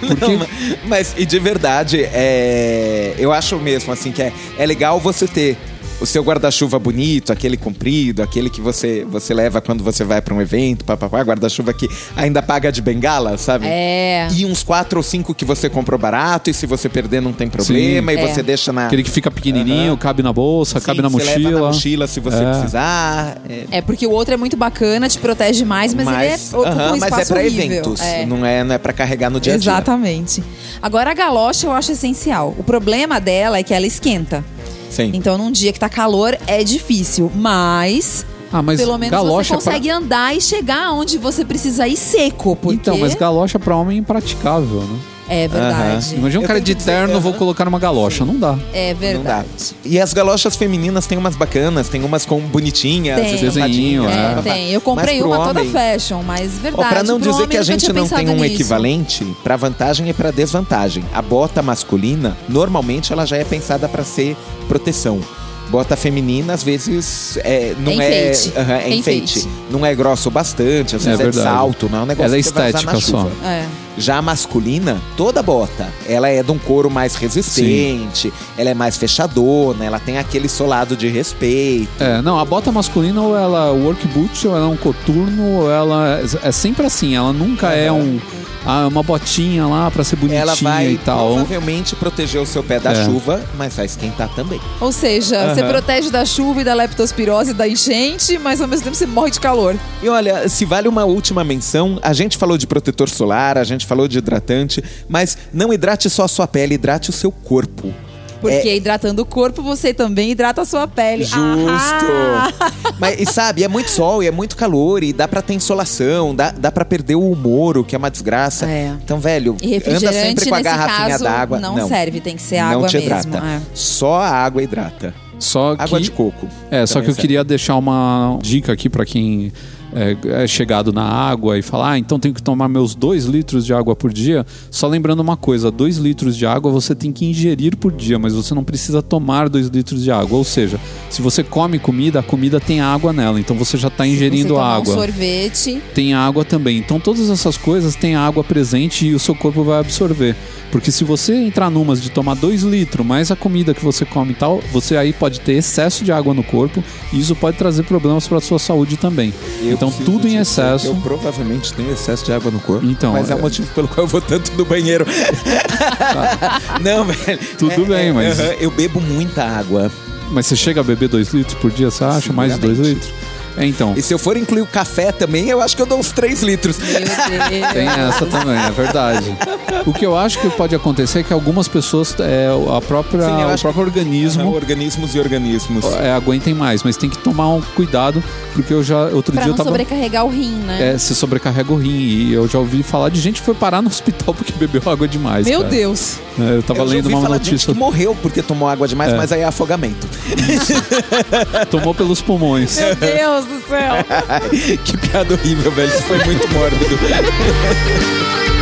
Porque Não, mas, e de verdade, é, eu acho mesmo assim que é, é legal você ter o seu guarda-chuva bonito, aquele comprido, aquele que você, você leva quando você vai pra um evento, papapá, guarda-chuva que ainda paga de bengala, sabe? É. E uns quatro ou cinco que você comprou barato, e se você perder não tem problema, Sim. e você É. deixa na. aquele que fica pequenininho, Aham. cabe na bolsa, Sim, cabe na você leva mochila. na mochila se você É. precisar. é, É porque o outro é muito bacana, te protege mais, mas, mas, ele é aham, um mas é horrível. eventos, É. não é, não é pra carregar no dia a dia. Exatamente. Agora a galocha eu acho essencial. O problema dela é que ela esquenta. Sim. Então num dia que tá calor é difícil, mas Ah, mas pelo menos você consegue andar e chegar onde você precisa ir seco, porque Então, mas galocha pra homem é impraticável, né? É verdade. Imagina um cara de terno, vou colocar uma galocha. Não dá. É Não dá. verdade. E as galochas femininas tem umas bacanas, tem umas com bonitinhas, Tem. Desenhinho, é. É, tem. Eu comprei uma toda homem- fashion, mas Ó, verdade. pra não pro dizer que a gente não tem um nisso. equivalente, pra vantagem e pra desvantagem. A bota masculina, normalmente ela já é pensada pra ser proteção. Bota feminina, às vezes, é, não É é. enfeite. É É enfeite. enfeite. Não é grosso o bastante, às É vezes é, de verdade. salto, não é um negócio Ela é estética na só. chuva. É. Já a masculina, toda bota, ela é de um couro mais resistente, ela é mais fechadona, ela tem aquele solado de respeito. É, não, a bota masculina ou ela é work boot, ou ela é um coturno, ou ela. É é sempre assim, ela nunca é um. Ah, uma botinha lá pra ser bonitinha Ela vai e tal. provavelmente proteger o seu pé da É. chuva, mas vai esquentar também. Ou seja, você Aham. protege da chuva e da leptospirose e da enchente, mas ao mesmo tempo você morre de calor. E olha, se vale uma última menção, a gente falou de protetor solar, a gente falou de hidratante, mas não hidrate só a sua pele, hidrate o seu corpo. Porque É. hidratando o corpo, você também hidrata a sua pele. Justo. Ah! Mas, e sabe, é muito sol e é muito calor e dá pra ter insolação, dá, dá pra perder o humor, o que é uma desgraça. É. Então, velho, E anda sempre com a garrafinha d'água. não, serve, tem que ser não água te mesmo. hidrata. é. Só a água hidrata. Só Água que, de coco. É, só que eu serve. queria deixar uma dica aqui pra quem é, é chegado na água e fala, ah, então tenho que tomar meus dois litros de água por dia. Só lembrando uma coisa: dois litros de água você tem que ingerir por dia, mas você não precisa tomar dois litros de água. Ou seja, se você come comida, a comida tem água nela, então você já está ingerindo Você água Um sorvete. tem água também. Então todas essas coisas têm água presente e o seu corpo vai absorver. Porque se você entrar numas de tomar 2 litros mais a comida que você come e tal, você aí pode ter excesso de água no corpo e isso pode trazer problemas para sua saúde também. Eu então tudo em excesso. Eu provavelmente tenho excesso de água no corpo. Então, mas é o é- motivo pelo qual eu vou tanto no banheiro. Não, velho. Tudo bem, mas- aham, Eu bebo muita água. Mas você chega a beber 2 litros por dia, você acha? Mais de 2 Seguramente. litros? É, então. E se eu for incluir o café também, eu acho que eu dou uns 3 litros. Tem essa também, é verdade. O que eu acho que pode acontecer é que algumas pessoas, é, a própria, Sim, eu o próprio organismo Organismos e organismos. é, aguentem mais, mas tem que tomar um cuidado, porque eu já outro Pra dia eu não tava sobrecarregar o rim, né? é, se sobrecarrega o rim e eu já ouvi falar de gente que foi parar no hospital porque bebeu água demais. Meu cara. Deus. É, eu tava eu já lendo ouvi uma falar de gente notícia, que morreu porque tomou água demais, É. mas aí é afogamento. tomou pelos pulmões. Meu Deus do céu. que piada horrível, velho. Isso foi muito mórbido.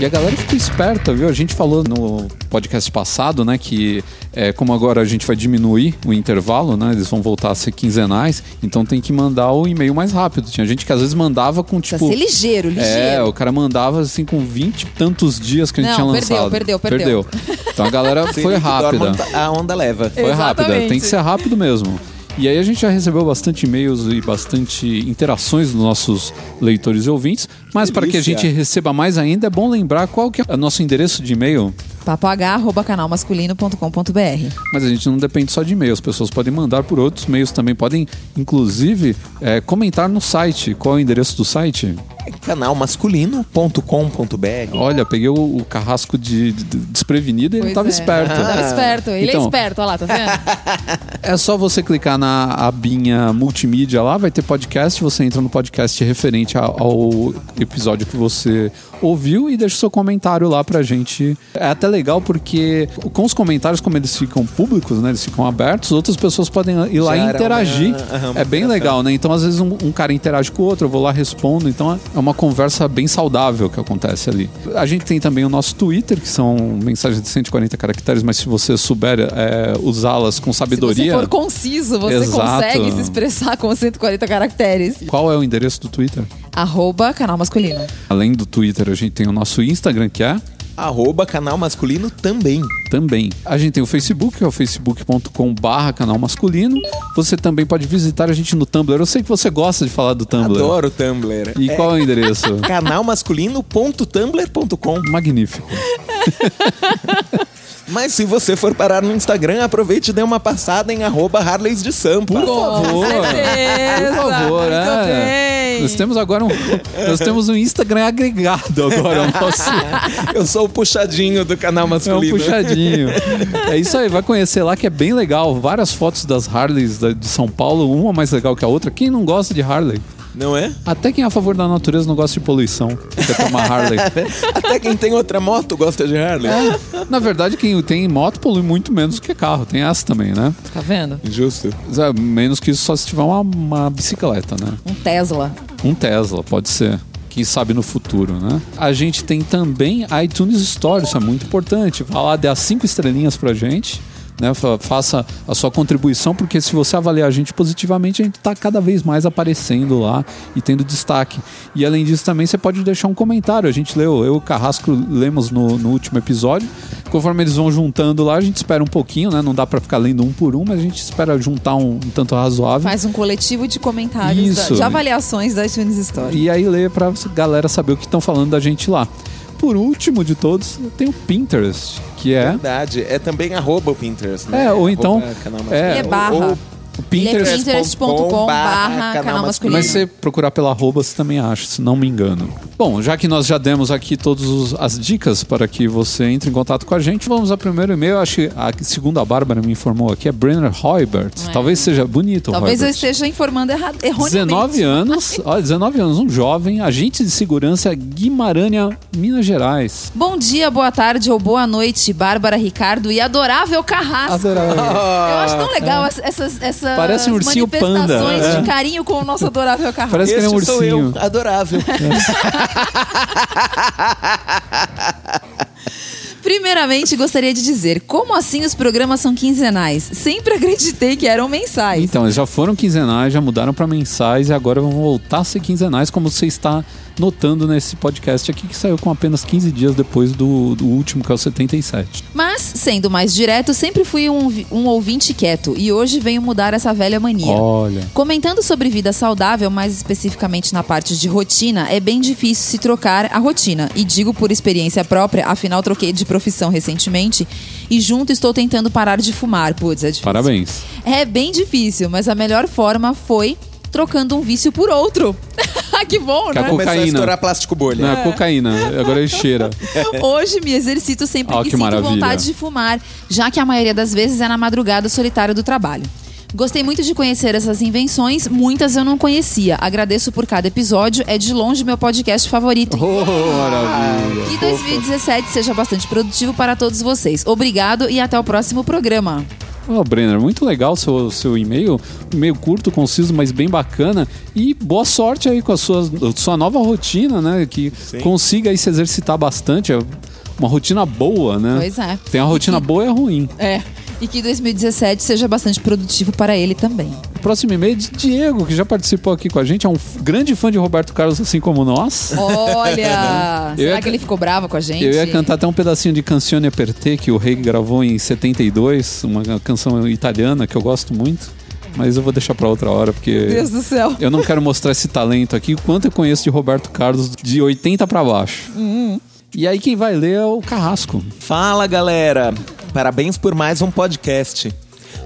E a galera ficou esperta, viu? A gente falou no podcast passado, né, que é, como agora a gente vai diminuir o intervalo, né, eles vão voltar a ser quinzenais, então tem que mandar o e-mail mais rápido. Tinha gente que às vezes mandava com tipo ser ligeiro, ligeiro. É, o cara mandava assim com 20 e tantos dias que a gente Não, tinha perdeu, lançado. perdeu, perdeu. Então a galera foi rápida. A onda leva. Foi rápida, Exatamente. tem que ser rápido mesmo. E aí a gente já recebeu bastante e-mails e bastante interações dos nossos leitores e ouvintes, mas para que a gente receba mais ainda, é bom lembrar qual que é o nosso endereço de e-mail. papoh.canalmasculino.com.br Mas a gente não depende só de e-mail, as pessoas podem mandar por outros meios também, podem inclusive é, comentar no site. Qual é o endereço do site? Canalmasculino.com.br. Olha, peguei o, o carrasco de, de- desprevenido e ele Pois tava é. esperto. Tava esperto. Ele Então. é esperto, olha lá, tá vendo? É só você clicar na abinha multimídia lá, vai ter podcast, você entra no podcast referente a- ao episódio que você ouviu e deixa o seu comentário lá pra gente. É até legal porque com os comentários, como eles ficam públicos, né, eles ficam abertos, outras pessoas podem ir lá Já e era interagir. uma- é bem legal, né? Então às vezes um, um cara interage com o outro, eu vou lá respondo, então é uma conversa bem saudável que acontece ali. A gente tem também o nosso Twitter, que são mensagens de 140 caracteres, mas se você souber é, usá-las com Se sabedoria. você for conciso, você Exato. consegue se expressar com 140 caracteres. Qual é o endereço do Twitter? Arroba canal masculino. Além do Twitter, a gente tem o nosso Instagram, que é Arroba canal masculino também. também. A gente tem o Facebook, que é o facebook.com barra canal masculino. Você também pode visitar a gente no Tumblr. Eu sei que você gosta de falar do Tumblr. Adoro o Tumblr. E É qual é o endereço? canalmasculino.tumblr.com. Magnífico. Mas se você for parar no Instagram, aproveite e dê uma passada em arroba Harleys de Sampa. Por favor. certeza. Por favor, Muito é. bem. Nós temos agora um, nós temos um Instagram agregado agora. Nosso, Eu sou o puxadinho do canal é um masculino. puxadinho. É isso aí, vai conhecer lá que é bem legal. Várias fotos das Harleys de São Paulo, uma mais legal que a outra. Quem não gosta de Harley? Não é? Até quem é a favor da natureza não gosta de poluição. Quer uma Harley. Até quem tem outra moto gosta de Harley. Na verdade, quem tem moto polui muito menos que carro. Tem essa também, né? Tá vendo? Justo. É, Menos que isso só se tiver uma, uma bicicleta, né? Um Tesla. Um Tesla, pode ser. Quem sabe no futuro, né? A gente tem também iTunes Store, isso é muito importante. Vá lá, dê as cinco estrelinhas pra gente. Né, Fa- faça a sua contribuição, porque se você avaliar a gente positivamente, a gente está cada vez mais aparecendo lá e tendo destaque. E além disso, também você pode deixar um comentário. A gente leu, eu e o Carrasco lemos no, no último episódio. Conforme eles vão juntando lá, a gente espera um pouquinho, né? Não dá para ficar lendo um por um, mas a gente espera juntar um, um tanto razoável. Faz um coletivo de comentários, da- de avaliações da iTunes Store. E aí lê pra galera saber o que estão falando da gente lá. Por último de todos, tem o Pinterest, que é. Verdade. É também arroba o Pinterest, né? É, ou então- Arroba canal é, é barra. Ou, Pinterest. Pinterest.com barra canal masculino. Mas se você procurar pela arroba, você também acha, se não me engano. Bom, já que nós já demos aqui todas as dicas para que você entre em contato com a gente, vamos ao primeiro e-mail. Acho que, a, segundo a Bárbara me informou aqui, é Brenner Heubert. É. Talvez seja bonito, Talvez eu Heubert. esteja informando errado, erroneamente. 19 anos, olha, 19 anos, um jovem, agente de segurança Guimarães, Minas Gerais. Bom dia, boa tarde ou boa noite, Bárbara Ricardo e adorável Carrasco. Adorável. Eu acho tão legal ess- essas, essas Parece um ursinho manifestações panda, é. de carinho com o nosso adorável Carrasco. Parece que ele é um sou eu, ursinho. adorável. Primeiramente, gostaria de dizer, como assim os programas são quinzenais? Sempre acreditei que eram mensais. Então, eles já foram quinzenais, já mudaram para mensais e agora vão voltar a ser quinzenais, como você está notando nesse podcast aqui, que saiu com apenas 15 dias depois do, do último, que é o 77. Mas, sendo mais direto, sempre fui um, um ouvinte quieto e hoje venho mudar essa velha mania. Olha. Comentando sobre vida saudável, mais especificamente na parte de rotina, é bem difícil se trocar a rotina. E digo por experiência própria, afinal troquei de profissão recentemente e junto estou tentando parar de fumar. Putz, é difícil. Parabéns. É bem difícil, mas a melhor forma foi trocando um vício por outro. que bom, Que a né? co- Começou a Cocaína. estourar plástico bolha. Não é cocaína, agora ele cheira. Hoje me exercito sempre Ó, que, que sinto maravilha. vontade de fumar, já que a maioria das vezes é na madrugada solitária do trabalho. Gostei muito de conhecer essas invenções, muitas eu não conhecia. Agradeço por cada episódio, é de longe meu podcast favorito. Oh, maravilha. Que 2017 seja bastante produtivo para todos vocês. Obrigado e até o próximo programa. Ô, Brenner, muito legal o seu, seu e-mail. E-mail curto, conciso, mas bem bacana. E boa sorte aí com a sua, sua nova rotina, né? Que consiga aí se exercitar bastante. É uma rotina boa, né? Pois é. Tem a rotina boa e a ruim. É. E que 2017 seja bastante produtivo para ele também. O próximo e-mail é de Diego, que já participou aqui com a gente. É um grande fã de Roberto Carlos, assim como nós. Olha! Eu será ia que ele ficou bravo com a gente? Eu ia cantar até um pedacinho de Canzone per te, que o Rei gravou em 72, uma canção italiana que eu gosto muito. Mas eu vou deixar pra outra hora, porque Deus do céu. eu não quero mostrar esse talento aqui, o quanto eu conheço de Roberto Carlos de 80 pra baixo. E aí quem vai ler é o Carrasco. Fala galera, parabéns por mais um podcast.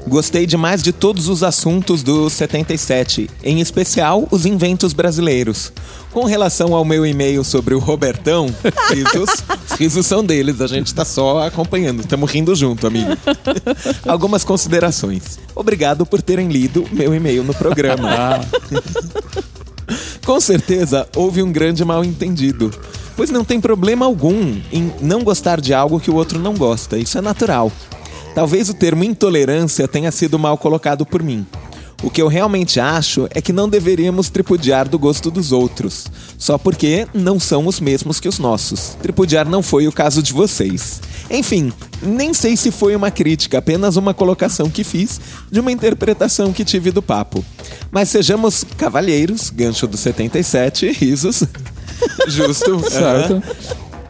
Gostei demais de todos os assuntos do 77, em especial os inventos brasileiros. Com relação ao meu e-mail sobre o Robertão, risos, os risos são deles, a gente tá só acompanhando, estamos rindo junto, amigo. Algumas considerações. Obrigado por terem lido meu e-mail no programa. Com certeza houve um grande mal-entendido. Pois não tem problema algum em não gostar de algo que o outro não gosta, isso é natural. Talvez o termo intolerância tenha sido mal colocado por mim. O que eu realmente acho é que não deveríamos tripudiar do gosto dos outros, só porque não são os mesmos que os nossos. Tripudiar não foi o caso de vocês. Enfim, nem sei se foi uma crítica, apenas uma colocação que fiz de uma interpretação que tive do papo. Mas sejamos cavalheiros, gancho do 77, risos. Justo. Certo.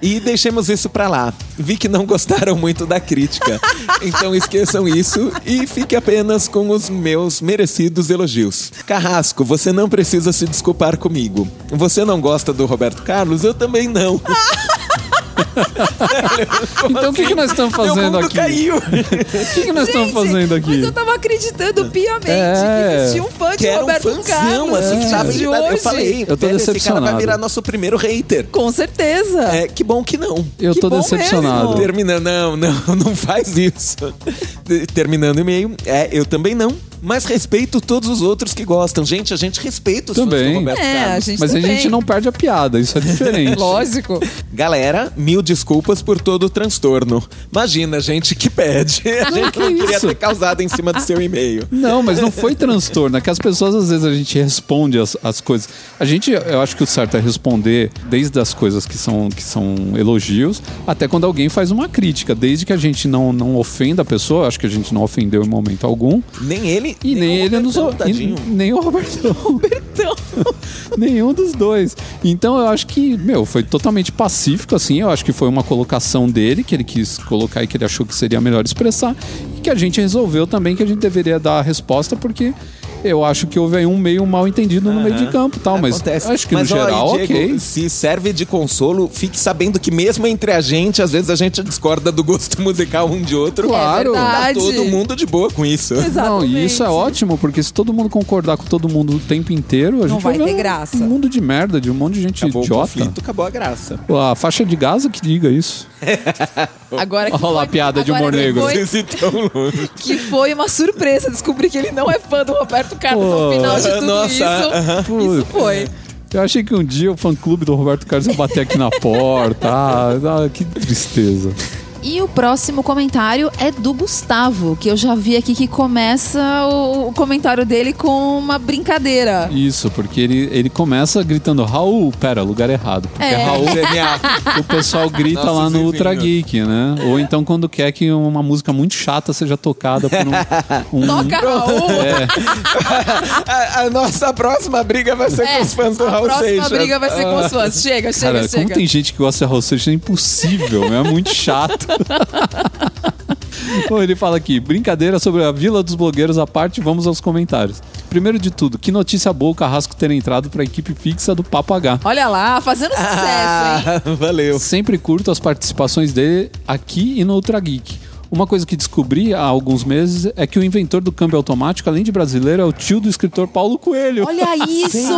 E deixemos isso pra lá. Vi que não gostaram muito da crítica. Então esqueçam isso e fique apenas com os meus merecidos elogios. Carrasco, você não precisa se desculpar comigo. Você não gosta do Roberto Carlos? Eu também não. Então o que, que nós estamos Meu fazendo mundo aqui? caiu. O que, que nós estamos fazendo aqui? Mas eu tava acreditando piamente É. que existia um fã de Que era um Roberto fãzão, Carlos. assim, que tava de irritado. Eu hoje. falei, Eu tô velho, esse cara decepcionado. vai virar nosso primeiro hater. Com certeza. É, que bom que não. Eu que tô bom decepcionado. mesmo. Terminando, não, não, não faz isso. De- Terminando o e-mail, é, eu também não. Mas respeito todos os outros que gostam. Gente, a gente respeita os fãs Também. do Roberto É, a Carlos. gente Mas a também. gente não perde a piada, isso é diferente. Lógico. Galera, mil desculpas por todo o transtorno. Imagina, gente que pede. A gente que não queria isso? ter causado em cima do seu e-mail. Não, mas não foi transtorno. É que as pessoas, às vezes, a gente responde as, as coisas. A gente, eu acho que o certo é responder desde as coisas que são, que são elogios, até quando alguém faz uma crítica. Desde que a gente não, não ofenda a pessoa, acho que a gente não ofendeu em momento algum. Nem ele, E nem, o ele nos e nem o Robertão. Robertão. Nenhum dos dois. Então eu acho que, meu, foi totalmente pacífico, assim. Eu acho que foi uma colocação dele, que ele quis colocar e que ele achou que seria melhor expressar. E que a gente resolveu também que a gente deveria dar a resposta, porque Eu acho que houve aí um meio mal entendido no meio de campo tal, mas Acontece. acho que Mas, no ó, geral, Diego, ok. Se serve de consolo, fique sabendo que mesmo entre a gente, às vezes a gente discorda do gosto musical um de outro. Claro. É Tá verdade. todo mundo de boa com isso. Não, Exatamente. e isso é ótimo, porque se todo mundo concordar com todo mundo o tempo inteiro, a Não gente vai ter um- graça. um mundo de merda, de um monte de gente Acabou o idiota. conflito, acabou a graça. Pô, A faixa de Gaza que diga isso. Agora que Olha lá a piada de humor negro. Foi, Vocês estão longe. que foi uma surpresa descobrir que ele não é fã do Roberto Pô, ao final de tudo nossa, isso. aham. Isso foi. Eu achei que um dia o fã-clube do Roberto Carlos ia bater aqui na porta. Ah, ah, que tristeza. E o próximo comentário é do Gustavo, que eu já vi aqui que começa o, o comentário dele com uma brincadeira. Isso, porque ele, ele começa gritando Raul, pera, lugar errado. Porque É. Raul, Genial. o pessoal grita Nossos lá no. Ultra Geek, né? Ou então quando quer que uma música muito chata seja tocada por um... um- Toca Raul! É, A, a nossa próxima briga vai ser É, com os fãs do a Raul próxima Seixas. briga vai ser com os fãs. Chega, chega, cara, como chega. tem gente que gosta de Raul Seixas, é impossível, é muito chato. Bom, ele fala aqui, brincadeira sobre a Vila dos Blogueiros à parte, vamos aos comentários. Primeiro de tudo, que notícia boa o Carrasco ter entrado para a equipe fixa do Papo H. Olha lá, fazendo sucesso, hein? Ah, valeu. Sempre curto as participações dele aqui e no Ultra Geek. Uma coisa que descobri há alguns meses é que o inventor do câmbio automático, além de brasileiro, é o tio do escritor Paulo Coelho. Olha isso!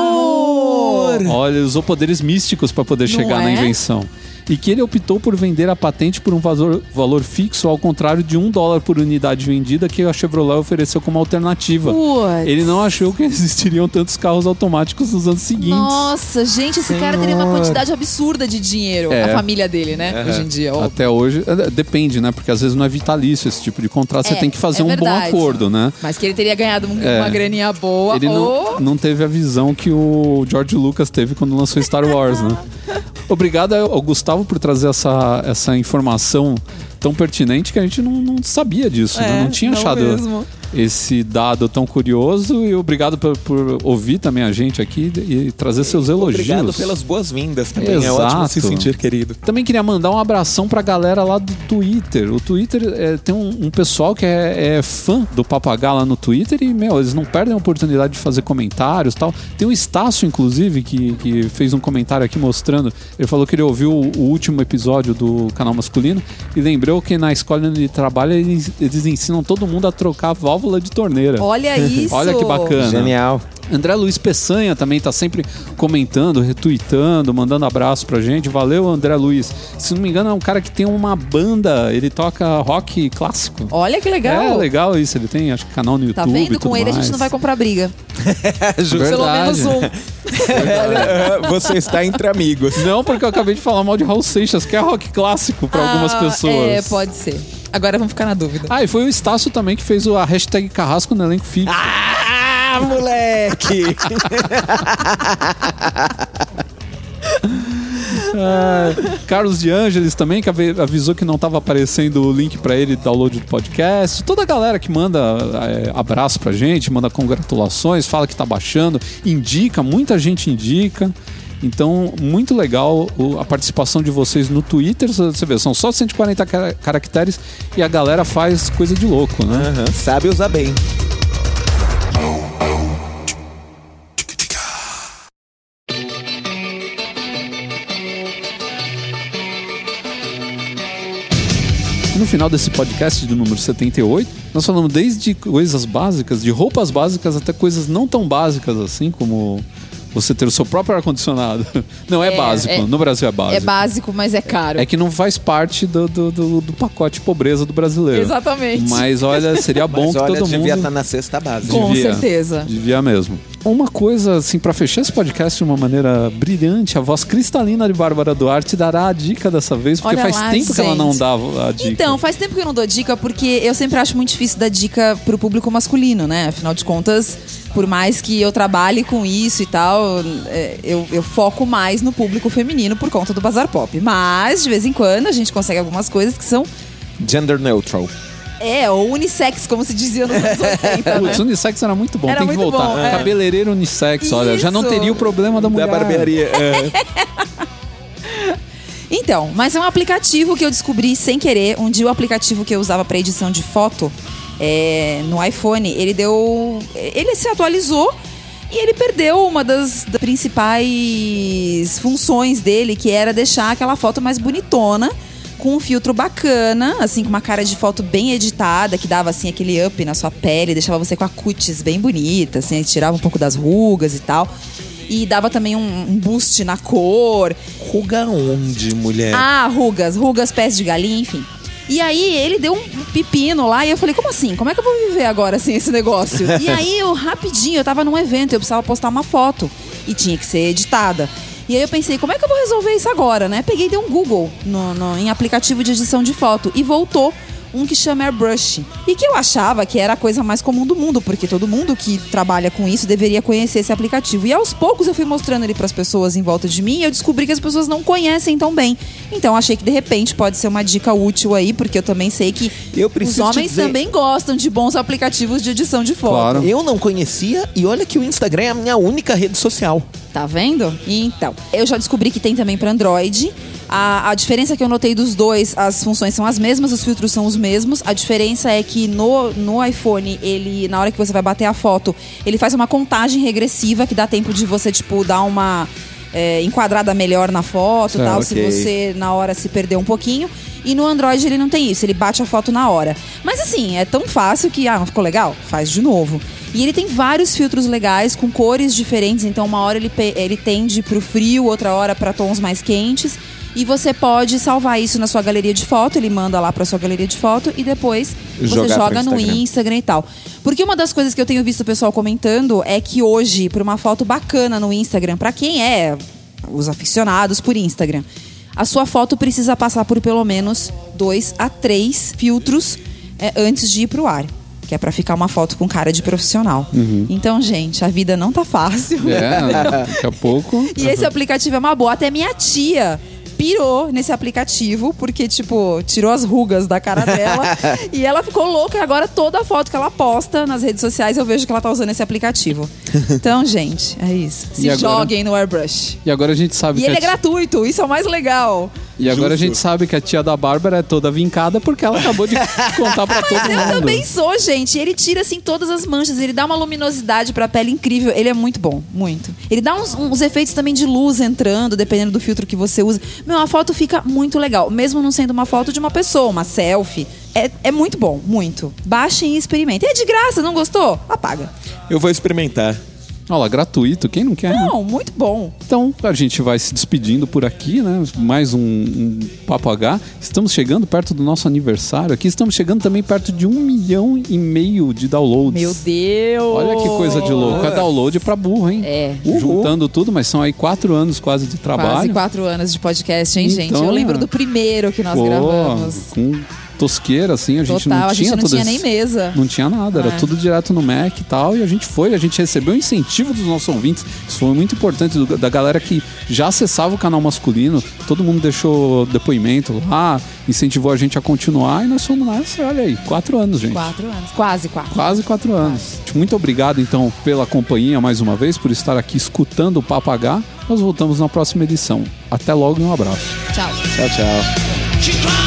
Olha, ele usou poderes místicos para poder Não chegar na é? invenção. E que ele optou por vender a patente por um valor, valor fixo, ao contrário de um dólar por unidade vendida que a Chevrolet ofereceu como alternativa. Putz. Ele não achou que existiriam tantos carros automáticos nos anos seguintes. Nossa, gente, esse cara teria uma Senhor. quantidade absurda de dinheiro. É. A família dele, né? Hoje em dia. ó. Até hoje, é, depende, né? Porque às vezes não é vitalício esse tipo de contrato. Você É, tem que fazer é um bom acordo, né? Mas que ele teria ganhado um- É. uma graninha boa. Ele não, ou- não teve a visão que o George Lucas teve quando lançou Star Wars, né? Obrigado ao Gustavo por trazer essa, essa informação tão pertinente que a gente não, não sabia disso, né? É, Não tinha não achado mesmo. Esse dado tão curioso e obrigado por, por ouvir também a gente aqui e trazer seus elogios. Obrigado pelas boas-vindas também. É Exato. ótimo se sentir querido. Também queria mandar um abração pra galera lá do Twitter. O Twitter é, tem um, um pessoal que é, é fã do Papagaio lá no Twitter e, meu, eles não perdem a oportunidade de fazer comentários e tal. Tem o Estácio, inclusive, que, que fez um comentário aqui mostrando. Ele falou que ele ouviu o, o último episódio do canal masculino e lembrou que na escola onde ele trabalha eles, eles ensinam todo mundo a trocar a válvula de torneira. Olha isso! Olha que bacana. Genial. André Luiz Peçanha também tá sempre comentando, retweetando, mandando abraço pra gente. Valeu, André Luiz. Se não me engano, é um cara que tem uma banda, ele toca rock clássico. Olha que legal. É legal isso, ele tem, acho que canal no YouTube. Tá e vendo? tudo Com ele a gente mais. não vai comprar briga. Justo. Pelo menos um. Você está entre amigos. Não, porque eu acabei de falar mal de Raul Seixas, que é rock clássico pra algumas Ah, pessoas. É, pode ser. Agora vamos ficar na dúvida. Ah, e foi o Estácio também que fez a hashtag Carrasco no elenco fixo. Ah, moleque! Ah, Carlos de Ângeles também, que avisou que não estava aparecendo o link para ele download do podcast. Toda a galera que manda é, abraço pra gente, manda congratulações, fala que tá baixando, indica, muita gente indica. Então, muito legal a participação de vocês no Twitter. Você vê, são só 140 cara- caracteres e a galera faz coisa de louco, né? Aham, Sabe usar bem. No final desse podcast do número 78, nós falamos desde coisas básicas, de roupas básicas, até coisas não tão básicas assim, como você ter o seu próprio ar-condicionado. Não é, É, básico, é- no Brasil é básico. É básico, mas é caro. É que não faz parte do, do, do- do pacote pobreza do brasileiro. Exatamente. Mas olha, seria bom Mas que olha, todo devia mundo. estar na cesta base. Com devia. certeza. Devia mesmo. Uma coisa, assim, pra fechar esse podcast de uma maneira brilhante, a voz cristalina de Bárbara Duarte dará a dica dessa vez, porque Olha faz lá, tempo que ela não gente. dava a dica. Então, faz tempo que eu não dou dica, porque eu sempre acho muito difícil dar dica pro público masculino, né? Afinal de contas, por mais que eu trabalhe com isso e tal, é, eu, eu foco mais no público feminino por conta do Bazar Pop. Mas, de vez em quando, a gente consegue algumas coisas que são, Gender neutral. É, ou unissex, como se dizia nos anos 80, né? Putz, unissex era muito bom, Era tem que voltar. bom, é. Cabeleireiro unissex, olha, já não Isso. teria o problema da mulher. Da barbearia. é. Então, mas é um aplicativo que eu descobri sem querer. Um dia o aplicativo que eu usava para edição de foto, é, no iPhone, ele deu. Ele se atualizou e ele perdeu uma das, das principais funções dele, que era deixar aquela foto mais bonitona. Com um filtro bacana, assim, com uma cara de foto bem editada, que dava assim aquele up na sua pele, deixava você com a cutis bem bonita, assim, tirava um pouco das rugas e tal. E dava também um, boost na cor. Ruga onde, mulher? Ah, rugas, rugas, pés de galinha, enfim. E aí ele deu um pepino lá e eu falei, como assim? Como é que eu vou viver agora assim esse negócio? e aí eu rapidinho, eu tava num evento, eu precisava postar uma foto e tinha que ser editada. E aí eu pensei, como é que eu vou resolver isso agora, né? Peguei e dei um Google no, no- em aplicativo de edição de foto e voltou um que chama Airbrush. E que eu achava que era a coisa mais comum do mundo, porque todo mundo que trabalha com isso deveria conhecer esse aplicativo. E aos poucos eu fui mostrando ele para as pessoas em volta de mim e eu descobri que as pessoas não conhecem tão bem. Então achei que de repente pode ser uma dica útil aí, porque eu também sei que Eu os homens dizer- também gostam de bons aplicativos de edição de foto. Claro. Eu não conhecia e olha que o Instagram é a minha única rede social. Tá vendo? Então, eu já descobri que tem também para Android. A, a diferença que eu notei dos dois, as funções são as mesmas, os filtros são os mesmos. A diferença é que no, no iPhone, ele, na hora que você vai bater a foto, ele faz uma contagem regressiva que dá tempo de você, tipo, dar uma é, enquadrada melhor na foto e Certo, tal, se ok. você na hora se perder um pouquinho. E no Android ele não tem isso, ele bate a foto na hora. Mas assim, é tão fácil que, ah, não ficou legal? Faz de novo. E ele tem vários filtros legais com cores diferentes, então uma hora ele, ele tende pro frio, outra hora para tons mais quentes. E você pode salvar isso na sua galeria de foto, ele manda lá pra sua galeria de foto e depois você Jogar joga no Instagram. Instagram e tal. Porque uma das coisas que eu tenho visto o pessoal comentando é que hoje, para uma foto bacana no Instagram, pra quem é os aficionados por Instagram, a sua foto precisa passar por pelo menos dois a três filtros é, antes de ir pro ar. Que é pra ficar uma foto com cara de profissional. Então, gente, a vida não tá fácil. É, daqui a pouco. E esse aplicativo é uma boa. Até minha tia pirou nesse aplicativo, porque, tipo, tirou as rugas da cara dela. e ela ficou louca. E agora toda foto que ela posta nas redes sociais, eu vejo que ela tá usando esse aplicativo. Então, gente, é isso. Se E agora? joguem no Airbrush. E agora a gente sabe E que ele a é gratuito, isso é o mais legal. E agora a gente sabe que a tia da Bárbara é toda vincada porque ela acabou de contar pra todo Mas eu mundo. também sou, gente. Ele tira, assim, todas as manchas. Ele dá uma luminosidade pra pele incrível. Ele é muito bom, muito. Ele dá uns, uns efeitos também de luz entrando, dependendo do filtro que você usa. Meu, a foto fica muito legal. Mesmo não sendo uma foto de uma pessoa, uma selfie. É, é muito bom, muito. Baixem e experimentem. É de graça, não gostou? Apaga. Eu vou experimentar. Olha lá, gratuito, quem não quer? né? Não, muito bom. Então a gente vai se despedindo por aqui, né? Mais um, um Papo H. Estamos chegando perto do nosso aniversário aqui. Estamos chegando também perto de um milhão e meio de downloads. Meu Deus! Olha que coisa de louco. É download pra burro, hein? É. Uhul. Juntando tudo, mas são aí quatro anos quase de trabalho. Quase quatro anos de podcast, hein, gente? Então, Eu lembro do primeiro que nós Pô, gravamos. com tosqueira, assim, a gente Total, não a tinha gente não tinha nem mesa. Não tinha nada, era É. tudo direto no Mac e tal. E a gente foi, a gente recebeu o incentivo dos nossos ouvintes. Isso foi muito importante, do- da galera que já acessava o canal masculino. Todo mundo deixou depoimento lá, incentivou a gente a continuar. E nós fomos nessa, olha aí, quatro anos, gente. Quatro anos. Quase quatro. Quase quatro anos. Muito obrigado, então, pela companhia mais uma vez, por estar aqui escutando o Papo H. Nós voltamos na próxima edição. Até logo e um abraço. Tchau. Tchau, tchau.